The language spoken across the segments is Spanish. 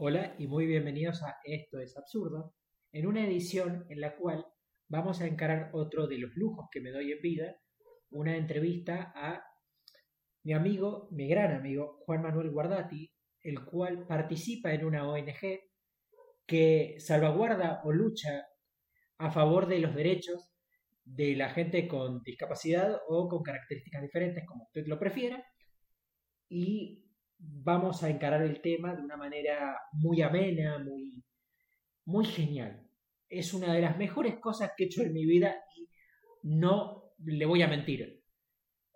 Hola y muy bienvenidos a Esto es Absurdo, en una edición en la cual vamos a encarar otro de los lujos que me doy en vida, una entrevista a mi amigo, mi gran amigo, Juan Manuel Guardati, el cual participa en una ONG que salvaguarda o lucha a favor de los derechos de la gente con discapacidad o con características diferentes, como usted lo prefiera, y vamos a encarar el tema de una manera muy amena, muy, muy genial. Es una de las mejores cosas que he hecho en mi vida y no le voy a mentir.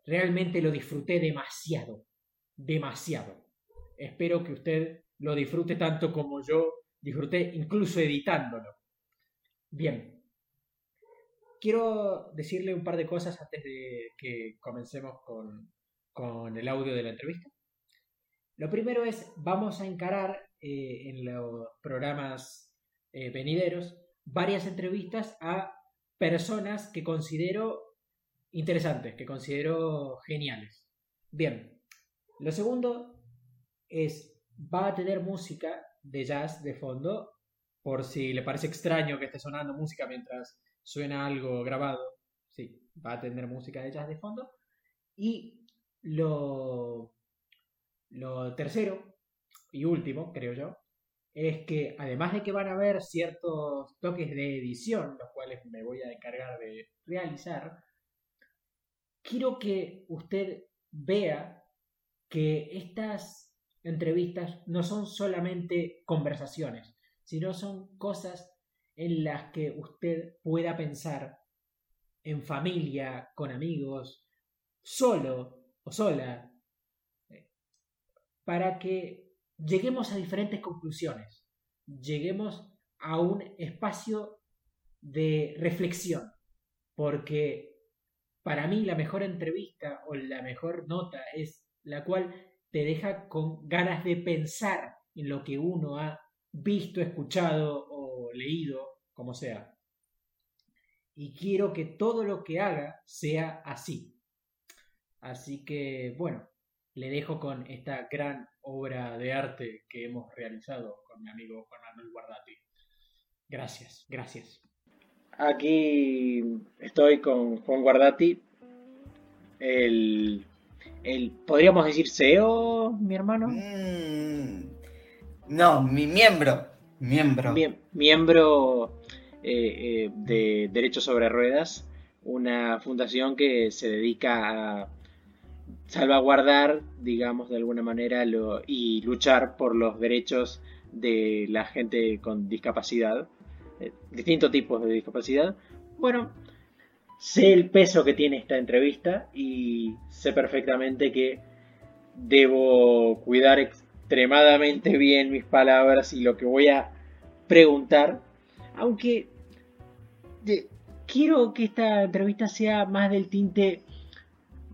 Realmente lo disfruté demasiado, demasiado. Espero que usted lo disfrute tanto como yo disfruté, incluso editándolo. Bien. Quiero decirle un par de cosas antes de que comencemos con, con el audio de la entrevista. Lo primero es, vamos a encarar eh, en los programas eh, venideros varias entrevistas a personas que considero interesantes, que considero geniales. Bien, lo segundo es, va a tener música de jazz de fondo, por si le parece extraño que esté sonando música mientras suena algo grabado. Sí, va a tener música de jazz de fondo. Y lo lo tercero y último, creo yo, es que además de que van a haber ciertos toques de edición, los cuales me voy a encargar de realizar, quiero que usted vea que estas entrevistas no son solamente conversaciones, sino son cosas en las que usted pueda pensar en familia, con amigos, solo o sola, para que lleguemos a diferentes conclusiones, lleguemos a un espacio de reflexión, porque para mí la mejor entrevista o la mejor nota es la cual te deja con ganas de pensar en lo que uno ha visto, escuchado o leído, como sea. Y quiero que todo lo que haga sea así. Así que, bueno, le dejo con esta gran obra de arte que hemos realizado con mi amigo Juan Manuel Guardati. Gracias, gracias. Aquí estoy con Juan Guardati, el, el ¿podríamos decir CEO, mi hermano? Mm, no, mi miembro, miembro. miembro eh, eh, de Derechos sobre Ruedas, una fundación que se dedica a salvaguardar, digamos, de alguna manera lo, y luchar por los derechos de la gente con discapacidad, eh, distintos tipos de discapacidad. Bueno, sé el peso que tiene esta entrevista y sé perfectamente que debo cuidar extremadamente bien mis palabras y lo que voy a preguntar, aunque quiero que esta entrevista sea más del tinte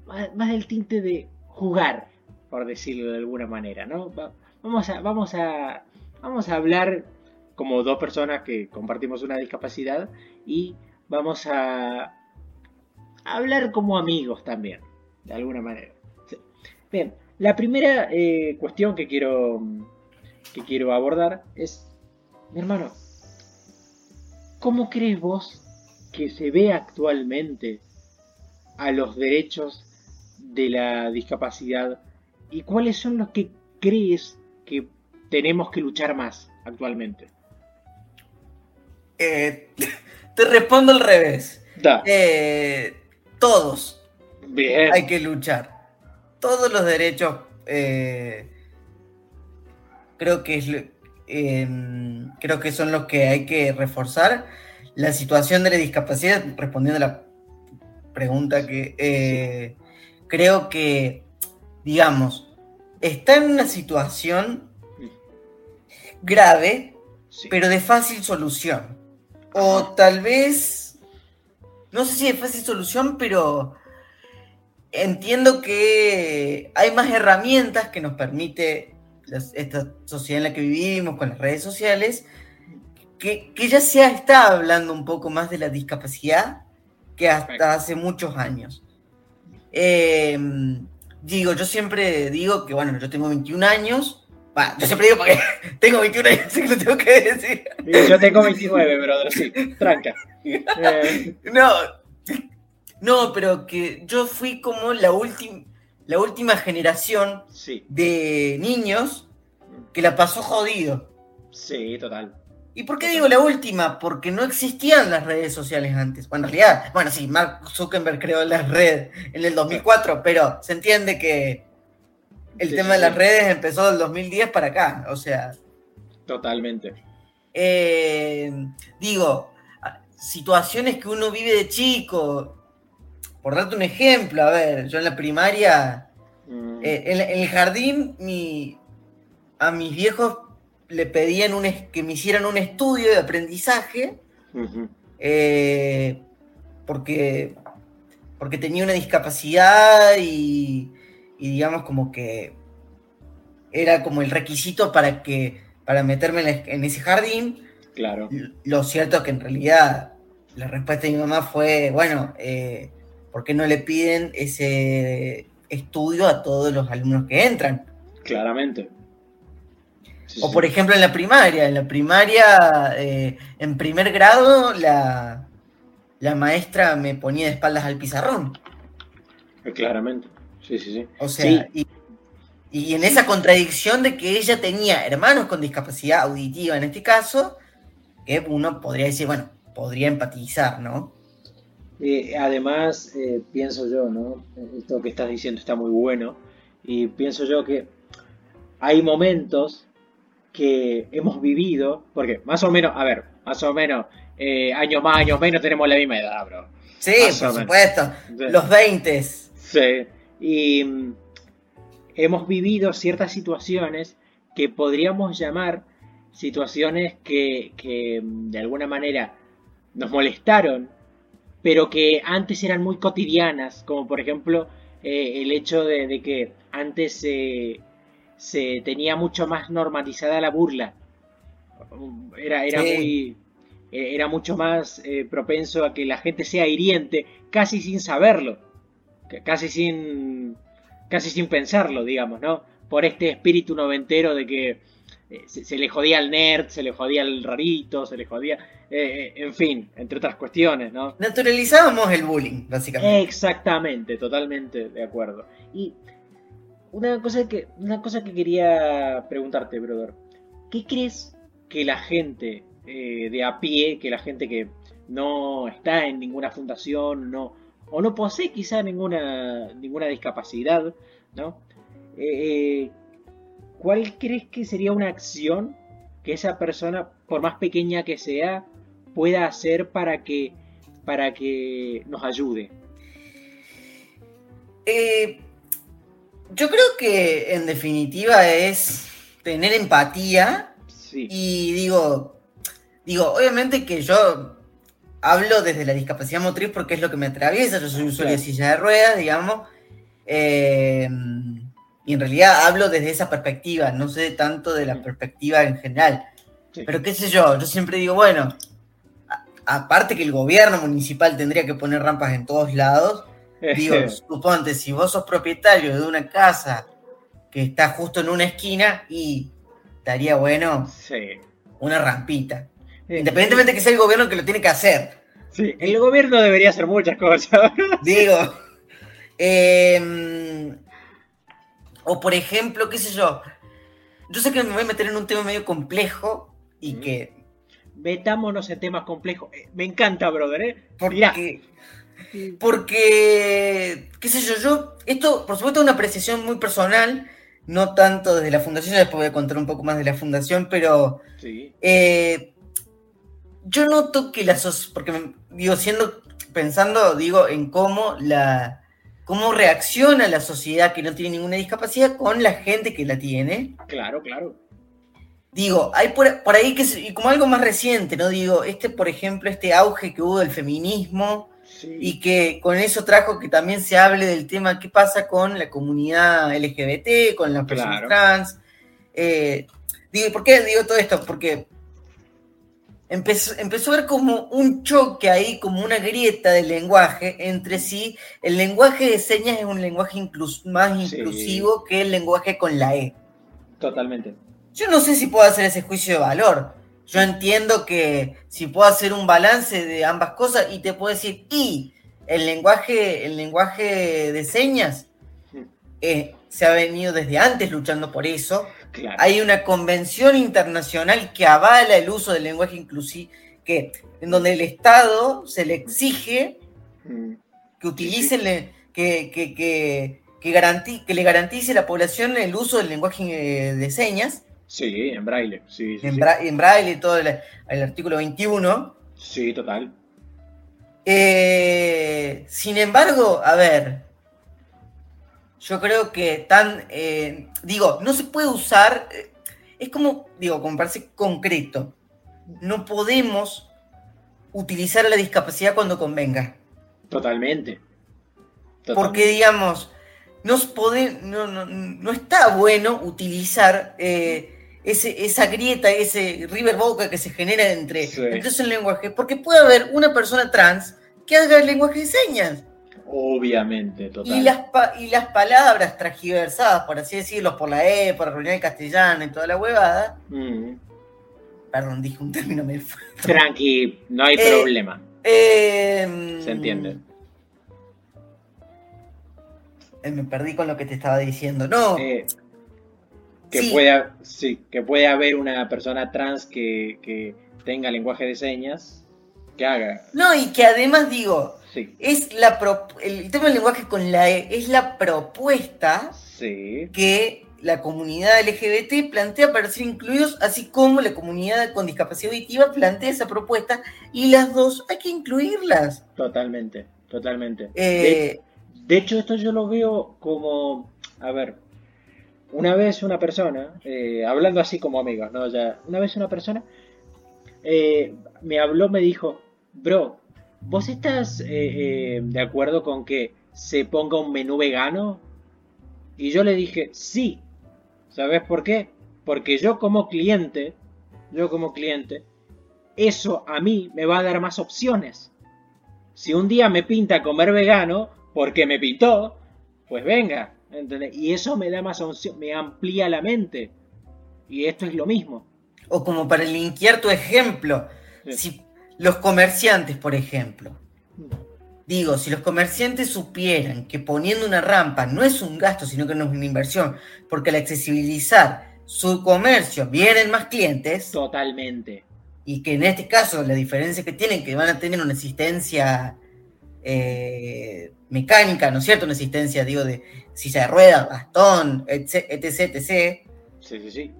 más, del tinte de jugar, por decirlo de alguna manera, ¿no? vamos a, vamos a, vamos a hablar como dos personas que compartimos una discapacidad y vamos a hablar como amigos también, de alguna manera. Bien, la primera eh, cuestión que quiero, que quiero abordar es, mi hermano, ¿cómo crees vos que se ve actualmente a los derechos de la discapacidad y cuáles son los que crees que tenemos que luchar más actualmente? Eh, te respondo al revés. Eh, todos. Bien. Hay que luchar. Todos los derechos eh, creo que es, em, creo que son los que hay que reforzar. La situación de la discapacidad, respondiendo a la pregunta que creo que, digamos, está en una situación grave, pero de fácil solución. O tal vez, no sé si de fácil solución, pero entiendo que hay más herramientas que nos permite esta sociedad en la que vivimos, con las redes sociales, que, que ya se está hablando un poco más de la discapacidad que hasta hace muchos años. Em, digo, yo siempre digo que, bueno, yo tengo 21 años, yo siempre digo porque tengo 21 años, así que lo tengo que decir. Yo tengo 29, brother, sí, tranca. Eh. No, no, pero que yo fui como la última la última generación de niños que la pasó jodido. Sí, total. ¿Y por qué digo la última? Porque no existían las redes sociales antes. Bueno, en realidad, bueno, sí, Mark Zuckerberg creó las redes en el 2004, pero se entiende que el tema de las redes empezó del 2010 para acá, o sea. Totalmente. Eh, digo, situaciones que uno vive de chico, por darte un ejemplo, a ver, yo en la primaria, mm. eh, en, el jardín, mi, a mis viejos le pedían un, que me hicieran un estudio de aprendizaje, eh, porque, porque tenía una discapacidad y, digamos como que era como el requisito para que para meterme en, ese jardín. Claro. Lo cierto es que en realidad la respuesta de mi mamá fue, bueno, eh, ¿por qué no le piden ese estudio a todos los alumnos que entran? Claramente. O por ejemplo en la primaria, en la primaria, eh, en primer grado, la, la maestra me ponía de espaldas al pizarrón. Eh, claramente, sí, sí, sí. O sea, Y, y, en esa contradicción de que ella tenía hermanos con discapacidad auditiva en este caso, que uno podría decir, bueno, podría empatizar, ¿no? Eh, además, eh, pienso yo, ¿no? Esto que estás diciendo está muy bueno. Y pienso yo que hay momentos que hemos vivido, porque más o menos, a ver, más o menos, eh, años más, años menos, tenemos la misma edad, bro. Sí, por supuesto. Los 20. Sí. Y mm, hemos vivido ciertas situaciones que podríamos llamar situaciones que, que mm, de alguna manera nos molestaron pero que antes eran muy cotidianas, como por ejemplo eh, el hecho de, que antes se tenía mucho más normalizada la burla. Era, era muy eh, era mucho más eh, propenso a que la gente sea hiriente casi sin saberlo, casi sin casi sin pensarlo, digamos, ¿no? Por este espíritu noventero de que se, le jodía al nerd, se le jodía al rarito, se le jodía eh, en fin, entre otras cuestiones, ¿no? Naturalizábamos el bullying, básicamente. Exactamente, totalmente de acuerdo. Y una cosa que, una cosa que quería preguntarte, brother. ¿Qué crees que la gente eh, de a pie, que la gente que no está en ninguna fundación, no, o no posee quizá ninguna, ninguna discapacidad, ¿no? Eh, ¿Cuál crees que sería una acción que esa persona, por más pequeña que sea, pueda hacer para que, para que nos ayude? Eh, yo creo que en definitiva es tener empatía. Y digo, digo, obviamente que yo hablo desde la discapacidad motriz porque es lo que me atraviesa. Yo soy usuario de silla de ruedas, digamos. Eh, y en realidad hablo desde esa perspectiva, no sé tanto de la perspectiva en general. Pero qué sé yo, yo siempre digo, bueno, aparte que el gobierno municipal tendría que poner rampas en todos lados, digo, suponte, si vos sos propietario de una casa que está justo en una esquina y estaría bueno una rampita. Independientemente que sea el gobierno que lo tiene que hacer. Sí, el gobierno debería hacer muchas cosas. Digo, em, o por ejemplo, qué sé yo, yo sé que me voy a meter en un tema medio complejo y que metámonos en temas complejos. Eh, me encanta, brother, ¿eh? Porque, porque, qué sé yo, yo, esto por supuesto es una apreciación muy personal, no tanto desde la fundación, ya después voy a contar un poco más de la fundación, pero eh, yo noto que la porque digo, siendo, pensando, digo, en cómo la cómo reacciona la sociedad que no tiene ninguna discapacidad con la gente que la tiene. Claro, claro. Digo, hay por, ahí que, y como algo más reciente, ¿no? Digo, este, por ejemplo, este auge que hubo del feminismo y que con eso trajo que también se hable del tema qué pasa con la comunidad LGBT, con las personas trans. Eh, digo, ¿por qué digo todo esto? Porque empezó, empezó a ver como un choque ahí, como una grieta del lenguaje entre sí. El lenguaje de señas es un lenguaje más inclusivo que el lenguaje con la E. Totalmente Yo no sé si puedo hacer ese juicio de valor. Yo entiendo que si puedo hacer un balance de ambas cosas y te puedo decir, y el lenguaje, el lenguaje de señas eh, se ha venido desde antes luchando por eso. Hay una convención internacional que avala el uso del lenguaje inclusivo, que, en donde el Estado se le exige mm. que utilice, que, que, que, que, le garantice a la población el uso del lenguaje de señas Sí, en braille. Sí, en, braille, todo el, artículo 21. Sí, total. Eh, sin embargo, a ver, yo creo que tan, eh, digo, no se puede usar, eh, es como, digo, como parece concreto, no podemos utilizar la discapacidad cuando convenga. Totalmente. Porque, digamos, no, no, no, está bueno utilizar esa grieta, ese river boca que se genera entre, esos lenguajes, porque puede haber una persona trans que haga el lenguaje de señas. Obviamente, total. Y las, y las palabras transgiversadas, por así decirlo, por la E, por la reunión de castellano y toda la huevada. Mm. Perdón, dije un término medio Tranqui, no hay eh, problema. Eh, se entiende. Eh, me perdí con lo que te estaba diciendo. No que, pueda, sí, que puede haber una persona trans que, tenga lenguaje de señas, que haga. No, y que además digo, es la el tema del lenguaje con la E es la propuesta que la comunidad LGBT plantea para ser incluidos, así como la comunidad con discapacidad auditiva plantea esa propuesta, y las dos hay que incluirlas. Totalmente, totalmente. Eh, de hecho, esto yo lo veo como, a ver, una vez una persona, eh, hablando así como amigos, ¿no? Ya, una vez una persona eh, me habló, me dijo, bro, ¿vos estás eh, de acuerdo con que se ponga un menú vegano? Y yo le dije, sí. ¿Sabes por qué? Porque yo como cliente, yo como cliente, eso a mí me va a dar más opciones. Si un día me pinta comer vegano, porque me pintó, pues venga, y eso me da más opción, me amplía la mente. Y esto es lo mismo. O como para linkear tu ejemplo, si los comerciantes, por ejemplo, digo, si los comerciantes supieran que poniendo una rampa no es un gasto, sino que no es una inversión, porque al accesibilizar su comercio vienen más clientes. Totalmente. Y que en este caso la diferencia que tienen, que van a tener una asistencia eh, mecánica, ¿no es cierto? Una asistencia, digo, de silla de ruedas, bastón, etc, etc. Sí, sí, sí.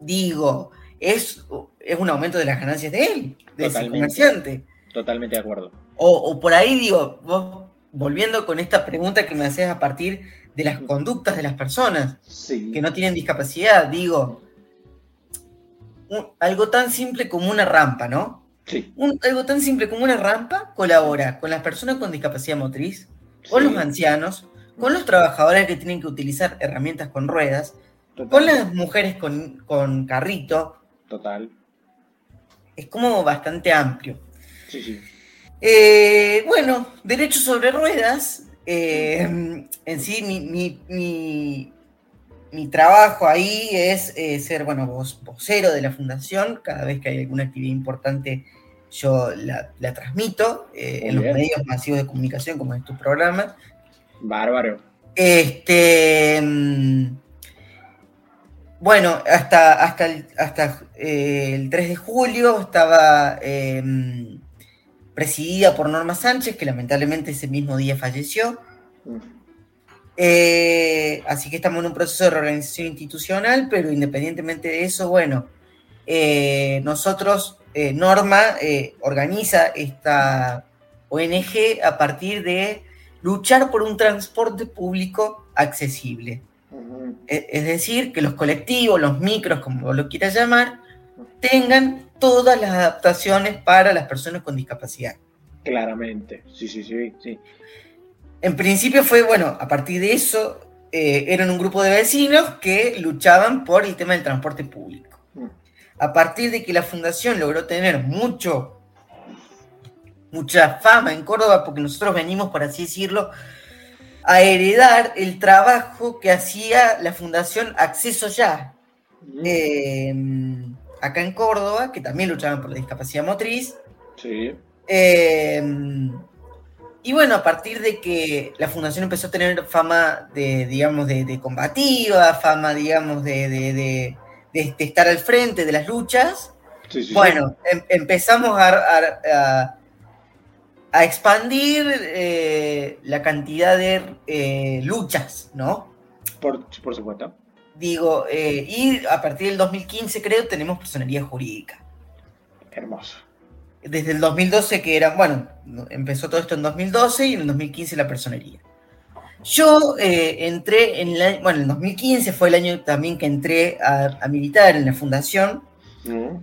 Digo, es, es un aumento de las ganancias de él, de ese comerciante. Totalmente de acuerdo. O, por ahí, digo, vos, volviendo con esta pregunta que me haces a partir de las conductas de las personas que no tienen discapacidad, digo, algo tan simple como una rampa, ¿no? Algo tan simple como una rampa colabora con las personas con discapacidad motriz, con los ancianos, con los trabajadores que tienen que utilizar herramientas con ruedas, con las mujeres con, carrito. Total. Es como bastante amplio. Sí, sí. Eh, bueno, derecho sobre ruedas. Eh, en sí, mi, mi, trabajo ahí es eh, ser, bueno, vocero de la fundación. Cada vez que hay alguna actividad importante yo la, transmito eh, en los medios masivos de comunicación, como en tu programa. Bárbaro. Este. Mm, bueno, hasta, hasta, el, hasta eh, el 3 de julio estaba em, presidida por Norma Sánchez, que lamentablemente ese mismo día falleció. Mm. Eh, así que estamos en un proceso de reorganización institucional, pero independientemente de eso, bueno, nosotros eh, Norma eh, organiza esta ONG a partir de luchar por un transporte público accesible. E, es decir, que los colectivos, los micros, como lo quieras llamar, tengan todas las adaptaciones para las personas con discapacidad. Claramente, sí, sí, sí, sí. En principio fue, bueno, a partir de eso, eh, eran un grupo de vecinos que luchaban por el tema del transporte público a partir de que la fundación logró tener mucho, mucha fama en Córdoba, porque nosotros venimos, por así decirlo, a heredar el trabajo que hacía la fundación Acceso Ya. eh, acá en Córdoba, que también luchaban por la discapacidad motriz. Sí. Eh, y bueno, a partir de que la fundación empezó a tener fama de, digamos, de, de combativa, fama, digamos, de, de- de- de- de estar al frente de las luchas, Sí, sí, sí. bueno, em- empezamos a, a- a- a expandir eh, la cantidad de eh, luchas, ¿no? Por, por supuesto. Digo, eh, y a partir del 2015 creo tenemos personería jurídica. Hermoso. Desde el 2012 que era, bueno, empezó todo esto en 2012 y en el 2015 la personería. Yo eh, entré en la, bueno, el 2015 fue el año también que entré a, a militar en la fundación. Mm.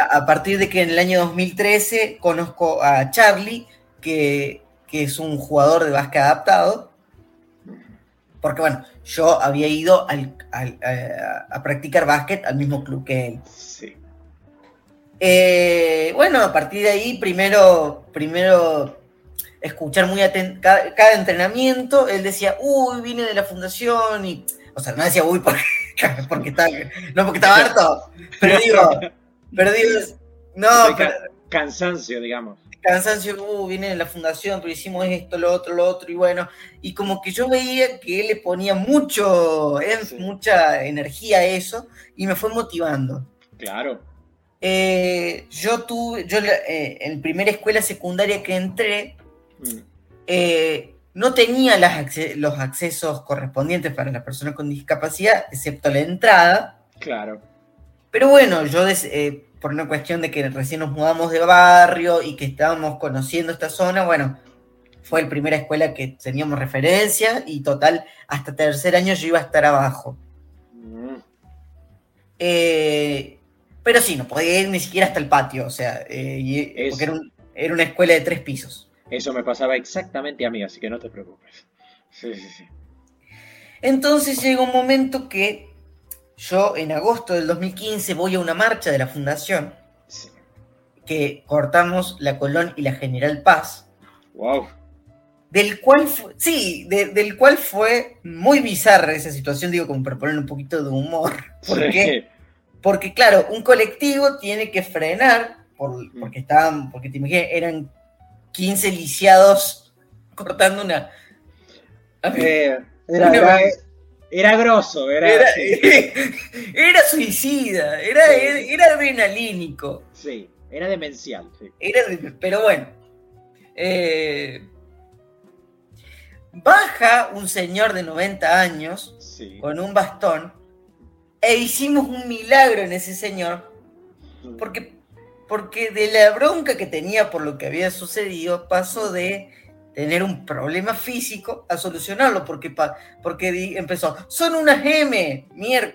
A, a partir de que en el año 2013 conozco a Charlie, que, que es un jugador de básquet adaptado. Porque bueno, yo había ido al- al- a, a practicar básquet al mismo club que él. Sí. Eh, bueno, a partir de ahí, primero, primero escuchar muy atento cada, cada entrenamiento. Él decía, uy, vine de la fundación y. O sea, no decía, uy, porque, porque estaba. No, porque estaba harto. Pero digo, pero digo, no, pero Cansancio, digamos. cansancio, uh, vine de la fundación, pero hicimos esto, lo otro, lo otro, y bueno, y como que yo veía que él le ponía mucho, Sí. mucha energía a eso, y me fue motivando. Claro. Eh, yo tuve, yo eh, en primera escuela secundaria que entré. Eh, no tenía las acce- los accesos correspondientes para las personas con discapacidad, excepto la entrada. Claro. Pero bueno, yo eh, por una cuestión de que recién nos mudamos de barrio y que estábamos conociendo esta zona, bueno, fue la primera escuela que teníamos referencia y total, hasta tercer año yo iba a estar abajo. Mm. Eh, pero sí, no podía ir ni siquiera hasta el patio, o sea, eh, y- porque era, un- era una escuela de tres pisos. Eso me pasaba exactamente a mí, así que no te preocupes. Sí, sí, sí. Entonces llega un momento que yo en agosto del 2015 voy a una marcha de la fundación Sí. que cortamos la Colón y la General Paz, Wow. del cual fue, sí, de- del cual fue muy bizarra esa situación, digo, como para poner un poquito de humor. ¿Por Sí. qué? Porque claro, un colectivo tiene que frenar, por- porque estaban, porque te imaginas, eran 15 lisiados cortando una... Eh, era, Una era, grosso, era, Era, suicida, era, Sí. era, adrenalínico. sí, era demencial. Sí. Pero bueno. eh, baja un señor de 90 años Sí. con un bastón e hicimos un milagro en ese señor porque, porque de la bronca que tenía por lo que había sucedido pasó de tener un problema físico a solucionarlo porque, porque empezó, son unas M, mierda,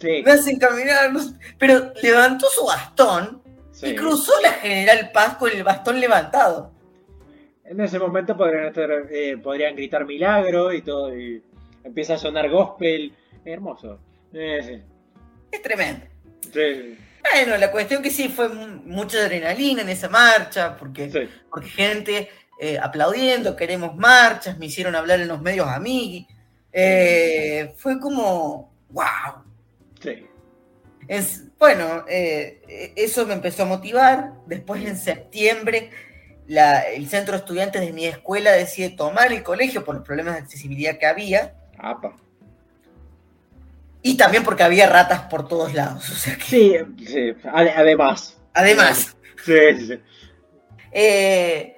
Sí, me hacen caminar, no sé", pero levantó su bastón sí. y cruzó la General Paz con el bastón levantado. En ese momento podrían, estar, eh, podrían gritar milagro y todo, y empieza a sonar gospel. Hermoso. Eh, Es tremendo. sí, Bueno, la cuestión que sí fue mucha adrenalina en esa marcha, porque, sí. porque gente eh, aplaudiendo, queremos marchas, me hicieron hablar en los medios a mí. Eh, fue como, wow. sí. Es, bueno, eh, eh, eso me empezó a motivar. Después en septiembre, la- el centro de estudiantes de mi escuela decide tomar el colegio por los problemas de accesibilidad que había. Apa. Y también porque había ratas por todos lados. O sea que, Sí, sí. ade- además. además, Sí, sí, sí. eh,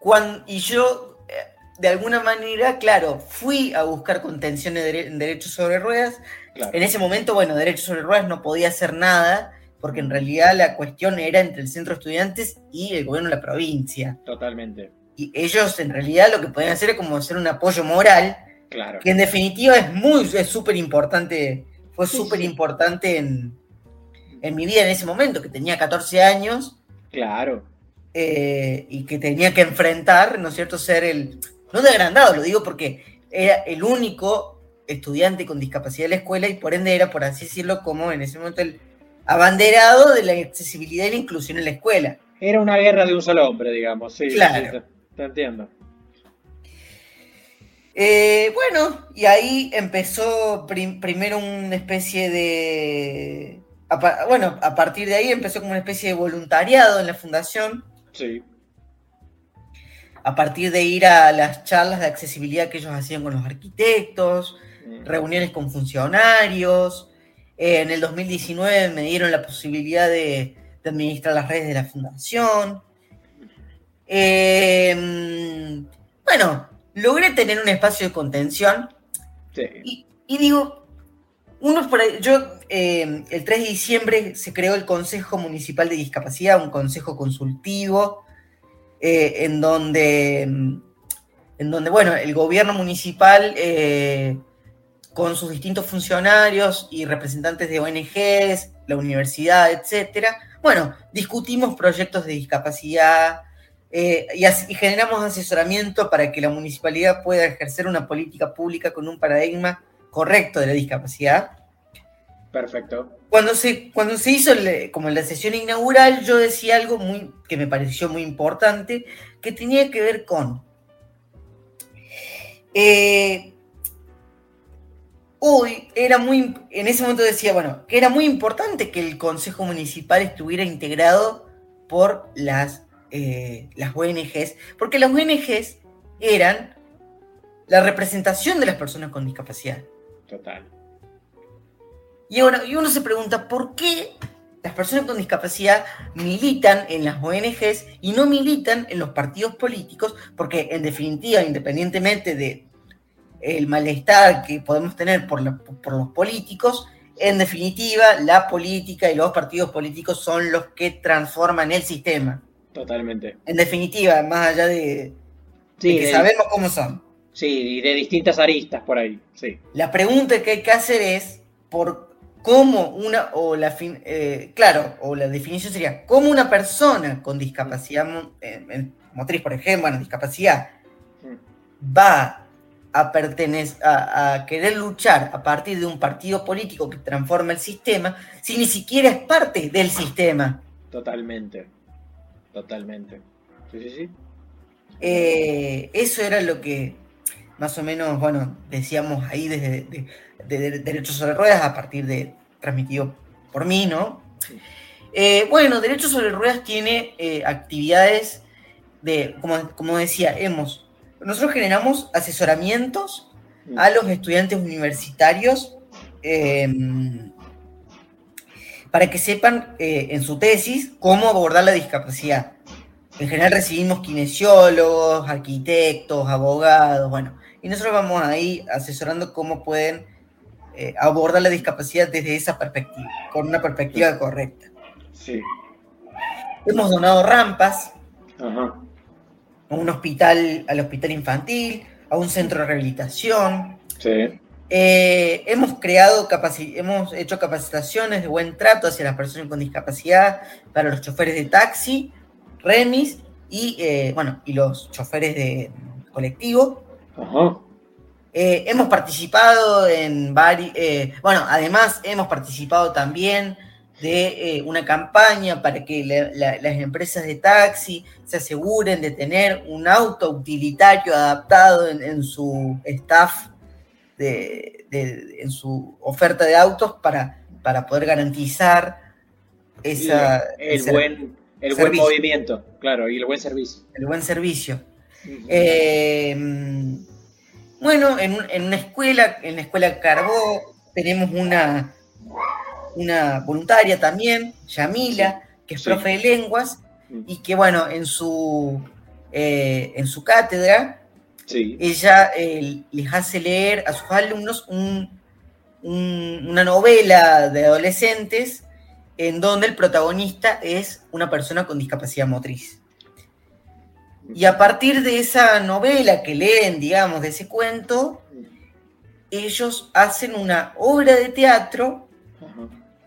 cuan- y yo, eh, de alguna manera, claro, fui a buscar contención en, dere- en derechos sobre ruedas. Claro. En ese momento, bueno, derechos sobre ruedas no podía hacer nada, porque en realidad la cuestión era entre el centro de estudiantes y el gobierno de la provincia. Totalmente. Y ellos, en realidad, lo que podían hacer es como hacer un apoyo moral, Claro. que en definitiva es muy, es súper importante, fue súper sí. importante en, en mi vida en ese momento, que tenía 14 años Claro. eh, y que tenía que enfrentar, ¿no es cierto?, ser el, no de agrandado, lo digo porque era el único estudiante con discapacidad de la escuela y por ende era, por así decirlo, como en ese momento el abanderado de la accesibilidad y la inclusión en la escuela. Era una guerra de un solo hombre, digamos. Sí, sí, Claro. sí, te, te entiendo. Eh, bueno, y ahí empezó primero una especie de... bueno, a partir de ahí empezó como una especie de voluntariado en la fundación. Sí. A partir de ir a las charlas de accesibilidad que ellos hacían con los arquitectos, mm. reuniones con funcionarios. Eh, en el 2019 me dieron la posibilidad de, administrar las redes de la fundación. Eh, bueno, logré tener un espacio de contención. Y, digo, uno por yo, eh, el 3 de diciembre se creó el Consejo Municipal de Discapacidad, un consejo consultivo, eh, en donde, en donde, bueno, el gobierno municipal, eh, con sus distintos funcionarios y representantes de ONGs, la universidad, etcétera, bueno, discutimos proyectos de discapacidad, eh, y, generamos asesoramiento para que la municipalidad pueda ejercer una política pública con un paradigma correcto de la discapacidad. Perfecto. Cuando se, cuando se hizo como la sesión inaugural, yo decía algo muy, que me pareció muy importante, que tenía que ver con... Eh, hoy era muy, en ese momento decía, bueno, que era muy importante que el Consejo Municipal estuviera integrado por las eh, las ONGs, porque las ONGs eran la representación de las personas con discapacidad. Total. Y ahora y uno se pregunta, ¿por qué las personas con discapacidad militan en las ONGs y no militan en los partidos políticos? Porque en definitiva, independientemente de el malestar que podemos tener por, por los políticos, en definitiva, la política y los partidos políticos son los que transforman el sistema. Totalmente. En definitiva, más allá de, que sabemos cómo son. Sí, y de distintas aristas por ahí, sí. La pregunta que hay que hacer es por cómo una, o la fin, eh, claro, o la definición sería, cómo una persona con discapacidad eh, motriz, por ejemplo, bueno, discapacidad, mm. va a pertenecer, a, querer luchar a partir de un partido político que transforma el sistema, si ni siquiera es parte del sistema. Totalmente. Totalmente. Sí, sí, sí. Eh, eso era lo que más o menos, bueno, decíamos ahí desde de, Derechos sobre Ruedas a partir de transmitido por mí, ¿no? Eh, bueno, Derechos sobre Ruedas tiene eh, actividades de, como, como, decía, hemos, nosotros generamos asesoramientos mm. a los estudiantes universitarios em, para que sepan eh, en su tesis cómo abordar la discapacidad. En general recibimos kinesiólogos, arquitectos, abogados, bueno, y nosotros vamos ahí asesorando cómo pueden eh, abordar la discapacidad desde esa perspectiva, con una perspectiva correcta. Sí. Hemos donado rampas a un hospital, al hospital infantil, a un centro de rehabilitación. Sí. Eh, hemos creado, hemos hecho capacitaciones de buen trato hacia las personas con discapacidad para los choferes de taxi, remis y, eh, bueno, y los choferes de colectivo. Eh, hemos participado en varios, bueno, además hemos participado también de una campaña para que las empresas de taxi se aseguren de tener un auto utilitario adaptado en su staff de, en su oferta de autos para, para poder garantizar esa, el, buen, el buen movimiento, claro, y el buen servicio. El buen servicio. Eh, bueno, en, en, una escuela, en la escuela Carbó, tenemos una, una voluntaria también, Yamila, que es profe de lenguas, y que bueno, en su, eh, en su cátedra ella eh, les hace leer a sus alumnos una novela de adolescentes en donde el protagonista es una persona con discapacidad motriz. Y a partir de esa novela que leen, digamos, de ese cuento, ellos hacen una obra de teatro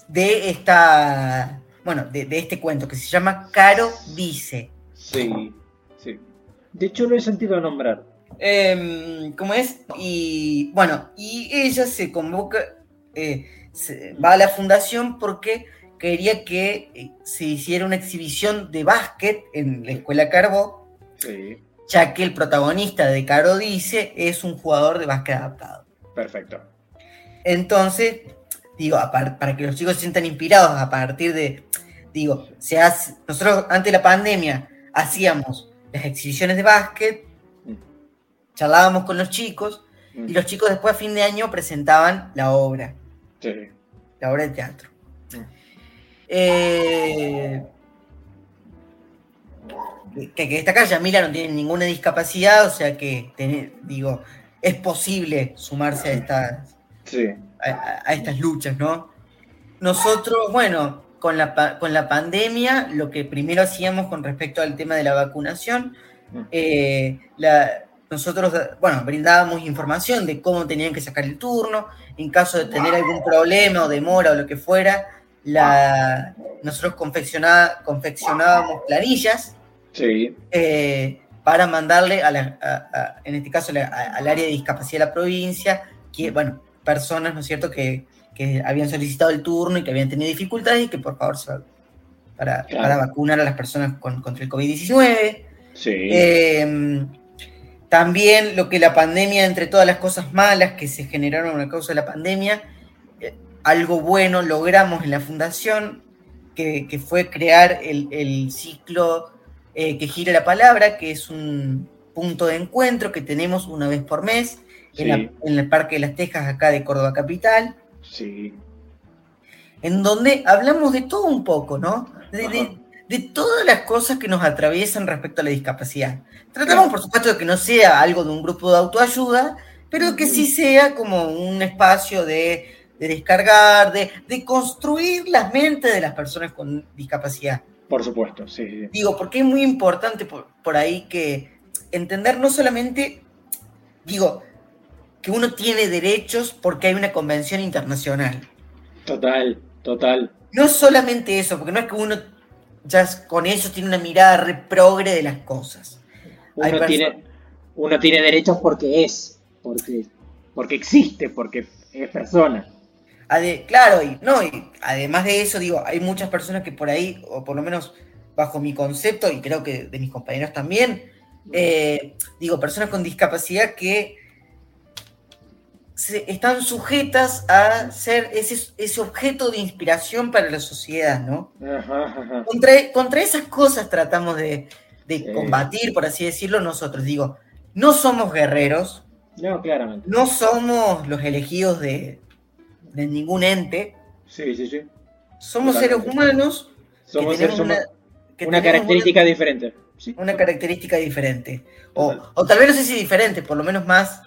de esta, bueno, de, de, este cuento que se llama Caro dice. Sí, sí. De hecho lo he sentido nombrar. Eh, ¿Cómo es? Y bueno, y ella se convoca, eh, va a la fundación porque quería que eh, se hiciera una exhibición de básquet en la escuela Carbó. ya que el protagonista de Caro Dice es un jugador de básquet adaptado. Perfecto. Entonces, digo, para que los chicos se sientan inspirados a partir de, digo, se hace, nosotros antes de la pandemia hacíamos las exhibiciones de básquet. Charlábamos con los chicos y los chicos después a fin de año presentaban la obra. Sí. La obra de teatro. Mm. Eh, que, que destacar, Yamila no tiene ninguna discapacidad, o sea que, digo, es posible sumarse a estas, a, estas luchas, ¿no? Nosotros, bueno, con la, con la pandemia, lo que primero hacíamos con respecto al tema de la vacunación, eh, nosotros, bueno, brindábamos información de cómo tenían que sacar el turno, en caso de tener algún problema o demora o lo que fuera, la, nosotros confeccionábamos planillas Sí. Eh, para mandarle, a, en este caso, al área de discapacidad de la provincia, que, bueno, personas, ¿no es cierto?, que, habían solicitado el turno y que habían tenido dificultades y que por favor para, para vacunar a las personas contra el COVID-19. Sí. Em, también lo que la pandemia, entre todas las cosas malas que se generaron a causa de la pandemia, eh, algo bueno logramos en la fundación, que, fue crear el, el ciclo eh, que gira la palabra, que es un punto de encuentro que tenemos una vez por mes en, el Parque de las Tejas, acá de Córdoba Capital. Sí. En donde hablamos de todo un poco, ¿no? De, todas las cosas que nos atraviesan respecto a la discapacidad. Tratamos, por supuesto, de que no sea algo de un grupo de autoayuda, pero que sí sea como un espacio de, descargar, de, de construir las mentes de las personas con discapacidad. Por supuesto, sí. Digo, porque es muy importante por, ahí que entender no solamente, digo, que uno tiene derechos porque hay una convención internacional. Total, total. No solamente eso, porque no es que uno ya con eso tiene una mirada reprogre de las cosas. Uno, tiene, uno tiene derechos porque es, porque, porque existe, porque es persona claro, y, no, y además de eso, digo, hay muchas personas que por ahí, o por lo menos bajo mi concepto, y creo que de mis compañeros también, eh, digo, personas con discapacidad que están sujetas a ser ese, objeto de inspiración para la sociedad, ¿no? Contra, esas cosas tratamos de, combatir, por así decirlo, nosotros. Digo, no somos guerreros. No, claramente. No somos los elegidos de, de ningún ente. Sí, sí, sí. Somos seres humanos. Somos, una, característica diferente. Una característica diferente. O, tal vez no sé si diferente, por lo menos más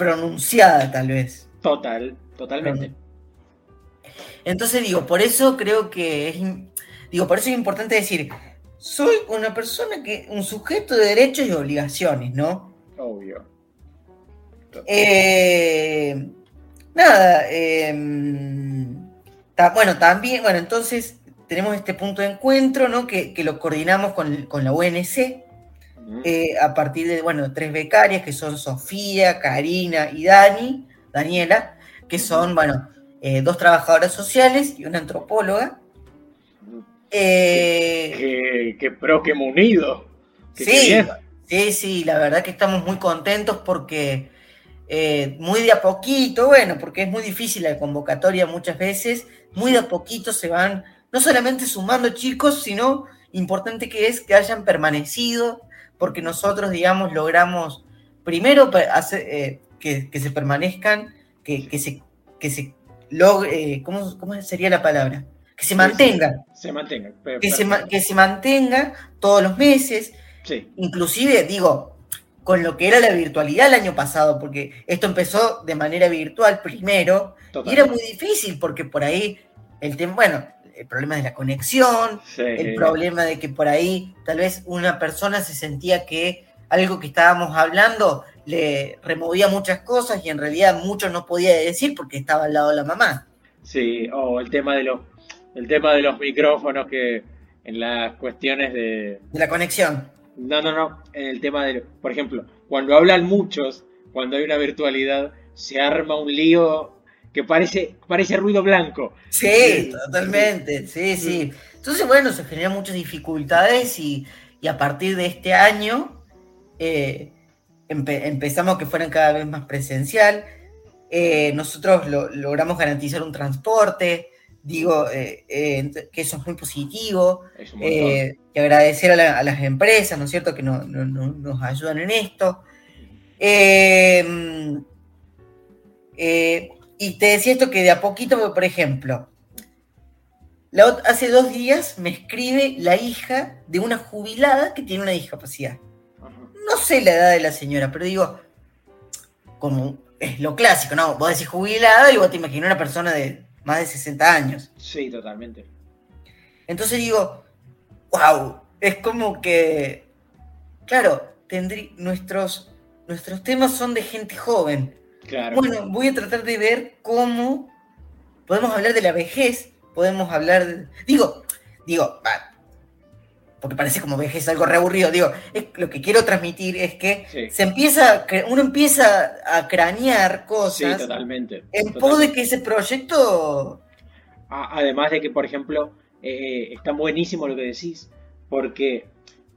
pronunciada, tal vez. Total, totalmente. Entonces digo, por eso creo que es. Digo, por eso es importante decir, soy una persona que. un sujeto de derechos y obligaciones, ¿no? Obvio. Eh, nada, em, bueno, también, bueno, entonces tenemos este punto de encuentro, ¿no? Que, lo coordinamos con, la UNC, eh, a partir de, bueno, tres becarias, que son Sofía, Karina y Dani, Daniela, que son, bueno, eh, dos trabajadoras sociales y una antropóloga. Eh, qué, pro que hemos unido. sí, sí, sí, la verdad que estamos muy contentos porque eh, muy de a poquito, bueno, porque es muy difícil la convocatoria muchas veces, muy de a poquito se van, no solamente sumando chicos, sino importante que es que hayan permanecido, porque nosotros, digamos, logramos primero hacer, eh, que, se permanezcan, que, se, que se logre, eh, ¿cómo, sería la palabra? Que se mantengan. Se mantengan. Que se, que se mantenga todos los meses. Sí. Inclusive, digo, con lo que era la virtualidad el año pasado, porque esto empezó de manera virtual primero, y era muy difícil porque por ahí el tema, bueno, el problema de la conexión, el problema de que por ahí tal vez una persona se sentía que algo que estábamos hablando le removía muchas cosas y en realidad mucho no podía decir porque estaba al lado de la mamá. Sí, o el tema de los el tema de los micrófonos que en las cuestiones de, de la conexión no, no, no. En el tema de, por ejemplo, cuando hablan muchos, cuando hay una virtualidad, se arma un lío que parece, parece ruido blanco. Sí, totalmente. Sí, sí. Entonces, bueno, se generan muchas dificultades y, a partir de este año, eh, empe- empezamos que fueran cada vez más presencial. Eh, nosotros lo- logramos garantizar un transporte, digo, eh, que eso es muy positivo. Es y agradecer a, la- a las empresas, ¿no es cierto?, que no- no- no- nos ayudan en esto. Eh, mm, eh, y te decía esto que de a poquito, por ejemplo, la hace dos días me escribe la hija de una jubilada que tiene una discapacidad. No sé la edad de la señora, pero digo, como es lo clásico, ¿no? Vos decís jubilada y vos te imaginas una persona de más de 60 años. Sí, totalmente. Entonces digo, wow, es como que, claro, tendrí, nuestros, nuestros temas son de gente joven. Claro. Bueno, voy a tratar de ver cómo podemos hablar de la vejez, podemos hablar, de- digo, digo, porque parece como vejez algo reaburrido, digo, es- lo que quiero transmitir es que Sí. se empieza, uno empieza a cranear Sí, cosas totalmente. en pos de que ese proyecto, Además de que, por ejemplo, eh, está buenísimo lo que decís, porque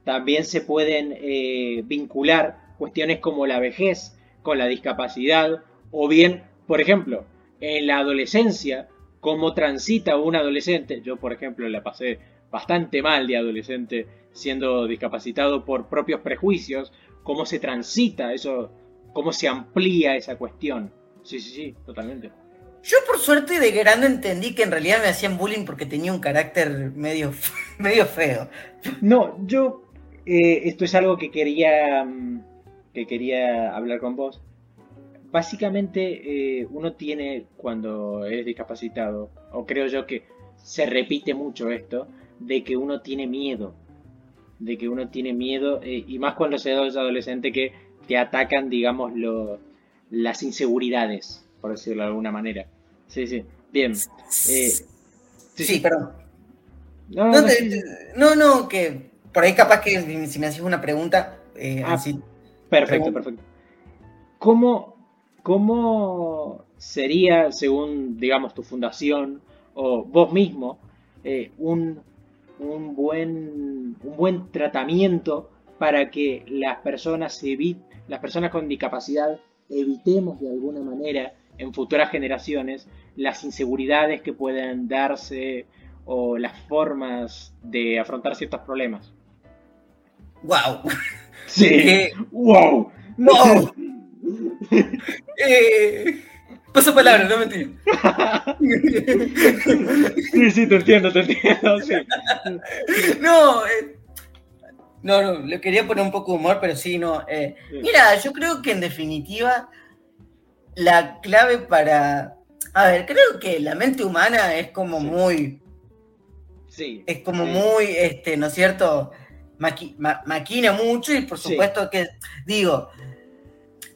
también se pueden eh, vincular cuestiones como la vejez con la discapacidad, o bien, por ejemplo, en la adolescencia, cómo transita un adolescente. Yo, por ejemplo, la pasé bastante mal de adolescente siendo discapacitado por propios prejuicios, cómo se transita eso, cómo se amplía esa cuestión. Sí, sí, sí, totalmente. Yo por suerte de grande entendí que en realidad me hacían bullying porque tenía un carácter medio, medio feo. No, yo eh, esto es algo que quería mm, que quería hablar con vos. Básicamente eh, uno tiene cuando es discapacitado, o creo yo que se repite mucho esto, de que uno tiene miedo, de que uno tiene miedo eh, y más cuando se es adolescente que te atacan, digamos, lo- las inseguridades, por decirlo de alguna manera. Sí, sí. Bien. Sí, sí. perdón. No, No, no, te- sí, sí. no, no, que por ahí capaz que si si me haces una pregunta, eh, Ah, así- Perfecto, perfecto. ¿Cómo, ¿Cómo sería, según, digamos, tu fundación o vos mismo, eh, un, un, buen, un buen tratamiento para que las personas, evi- las personas con discapacidad evitemos de alguna manera en futuras generaciones las inseguridades que puedan darse o las formas de afrontar ciertos problemas? wow. Sí. Eh, ¡Wow! wow. eh, paso palabra, no mentira. Sí, sí, te entiendo, te entiendo, sí. No, eh, no, no, le quería poner un poco de humor, pero sí, no. eh, mira, yo creo que en definitiva la clave para... A ver, creo que la mente humana es como Sí. muy... Sí. es como Sí. muy, este, ¿no es cierto? Maqui- ma- maquina mucho y por Sí. supuesto que, digo,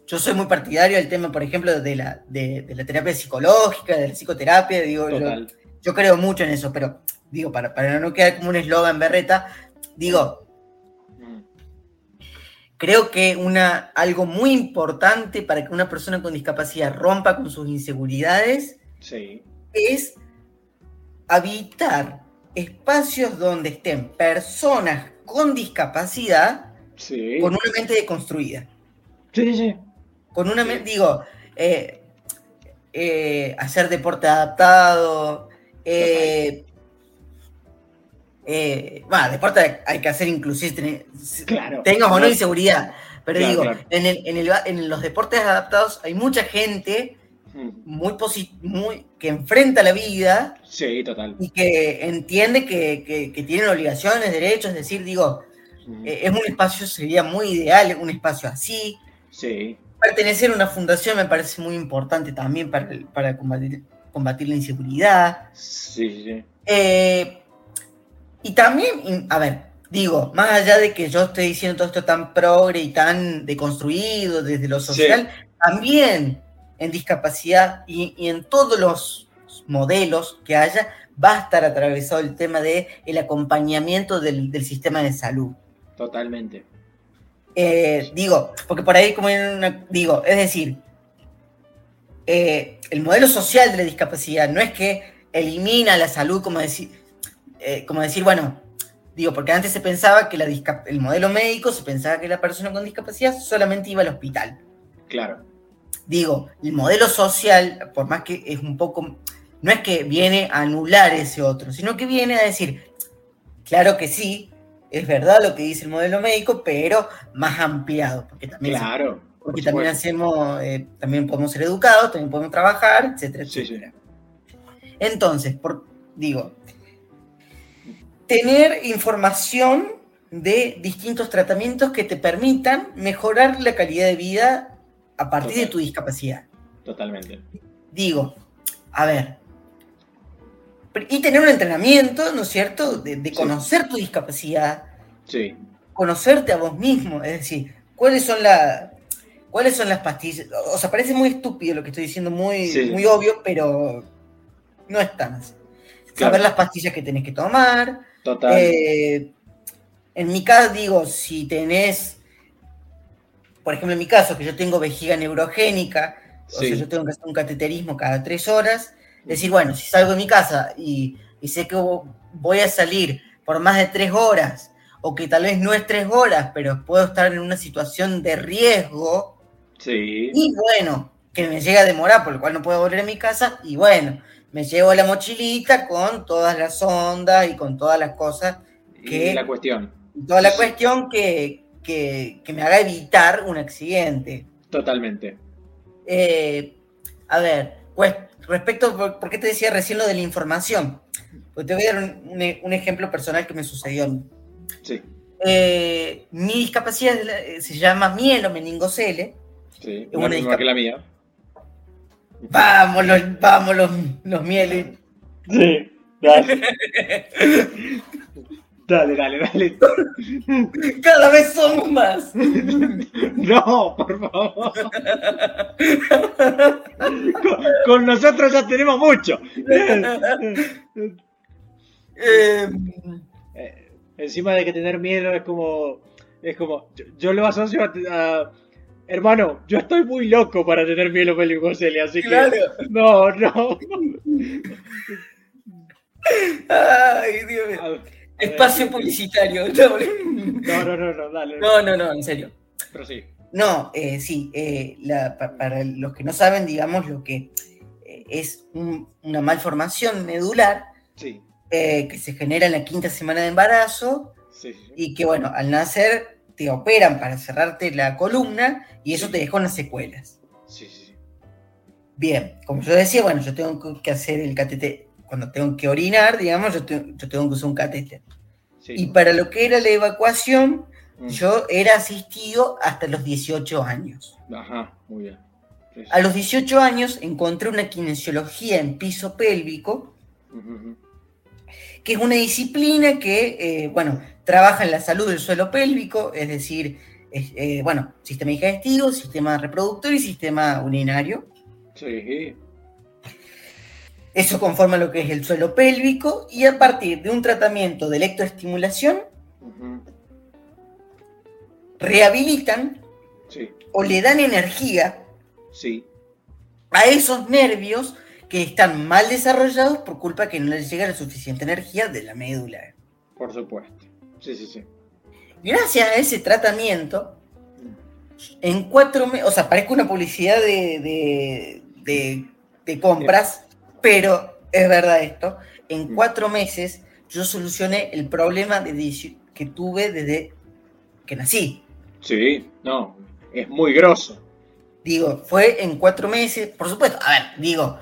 yo soy muy partidario del tema, por ejemplo, de la, de, de la terapia psicológica, de la psicoterapia, digo, yo, yo creo mucho en eso, pero digo, para, para no quedar como un eslogan berreta, digo, Mm, creo que una, algo muy importante para que una persona con discapacidad rompa con sus inseguridades Sí. es habitar espacios donde estén personas con discapacidad Sí. con una mente deconstruida. Sí, sí. Con una mente, digo, eh, eh, hacer deporte adaptado, eh, eh, bueno, deporte hay que hacer inclusive, Claro. tengas o no inseguridad, pero Claro, digo, claro. En, el- en el- en los deportes adaptados hay mucha gente muy, posi- muy que enfrenta la vida Sí, total. y que entiende que, que- que tienen obligaciones, derechos, es decir, digo, Mm, eh, es un espacio, sería muy ideal, un espacio así. Sí. Pertenecer a una fundación me parece muy importante también para, para combatir, combatir la inseguridad. Sí, sí. Eh, y también, a ver, digo, más allá de que yo esté diciendo todo esto tan progre y tan deconstruido desde lo social, también en discapacidad y, y en todos los modelos que haya, va a estar atravesado el tema de el acompañamiento del, del sistema de salud. Totalmente. Eh, digo, porque por ahí como en una- digo, es decir, eh, el modelo social de la discapacidad no es que elimina la salud como decir, eh, como decir, bueno, Digo, porque antes se pensaba que la el modelo médico se pensaba que la persona con discapacidad solamente iba al hospital. Claro. Digo, el modelo social, por más que es un poco, no es que viene a anular ese otro, sino que viene a decir, claro que sí, es verdad lo que dice el modelo médico, pero más ampliado, porque también, Claro. porque por también hacemos, eh, también podemos ser educados, también podemos trabajar, etcétera, Sí, sí. etcétera. Entonces, por, digo, tener información de distintos tratamientos que te permitan mejorar la calidad de vida a partir de tu discapacidad. Totalmente. Digo, a ver, y tener un entrenamiento, ¿no es cierto?, de, de Sí. conocer tu discapacidad, Sí. conocerte a vos mismo, es decir, cuáles son las... ¿Cuáles son las pastillas? O sea, parece muy estúpido lo que estoy diciendo, muy, Sí. muy obvio, pero no es tan así. Claro. Saber las pastillas que tenés que tomar, Total. eh, en mi caso, digo, si tenés, por ejemplo, en mi caso, que yo tengo vejiga neurogénica, o sea, yo tengo que hacer un cateterismo cada tres horas, decir, bueno, si salgo de mi casa y, y sé que vo- voy a salir por más de tres horas, o que tal vez no es tres horas, pero puedo estar en una situación de riesgo, Sí. y bueno, que me llega a demorar, por lo cual no puedo volver a mi casa, y bueno, me llevo la mochilita con todas las ondas y con todas las cosas Y que- la cuestión. y toda la cuestión que, que- que me haga evitar un accidente. Totalmente. Eh, a ver, pues, respecto, por, ¿por qué te decía recién lo de la información? Pues te voy a dar un, un un ejemplo personal que me sucedió. Sí. Eh, mi discapacidad eh, se llama mielomeningocele. Sí. una misma que la mía. Vamos los, vamos los, los mieles. Sí. Dale. dale, dale, dale. Cada vez somos más. No, por favor. Con, con nosotros ya tenemos mucho. Eh, Eh, encima de que tener miedo es como. Es como. Yo, yo lo asocio a, a- Hermano, yo estoy muy loco para tener miedo peligroselia, así que. claro. No, no. Ay, Dios mío. Espacio publicitario. No, no, no, no, dale. No, no, no, en serio. Pero sí. No, eh, sí, eh, la- pa- para los que no saben, digamos, lo que eh, es un- una malformación medular Sí, eh, que se genera en la quinta semana de embarazo sí, y que, bueno, al nacer te operan para cerrarte la columna y eso te deja unas secuelas. Sí, sí, sí. Bien, como yo decía, bueno, yo tengo que- que hacer el catete, cuando tengo que orinar, digamos, yo, te- yo tengo que usar un catéter. sí. Y para lo que era la evacuación, Mm. yo era asistido hasta los 18 años. Ajá, muy bien. A los 18 años encontré una kinesiología en piso pélvico, que es una disciplina que, eh, bueno, trabaja en la salud del suelo pélvico, es decir, es, eh, bueno, sistema digestivo, sistema reproductor y sistema urinario. Sí, Eso conforma lo que es el suelo pélvico y a partir de un tratamiento de electroestimulación, rehabilitan sí, o le dan energía sí. a esos nervios que están mal desarrollados por culpa que no les llega la suficiente energía de la médula. Por supuesto. Sí, sí, sí. Gracias a ese tratamiento, en cuatro meses, o sea, parezco una publicidad de, de, de- de compras, pero es verdad esto, en Mm. cuatro meses yo solucioné el problema de que tuve desde que nací. Sí, no, es muy grosso. Digo, fue en cuatro meses, por supuesto, a ver, digo,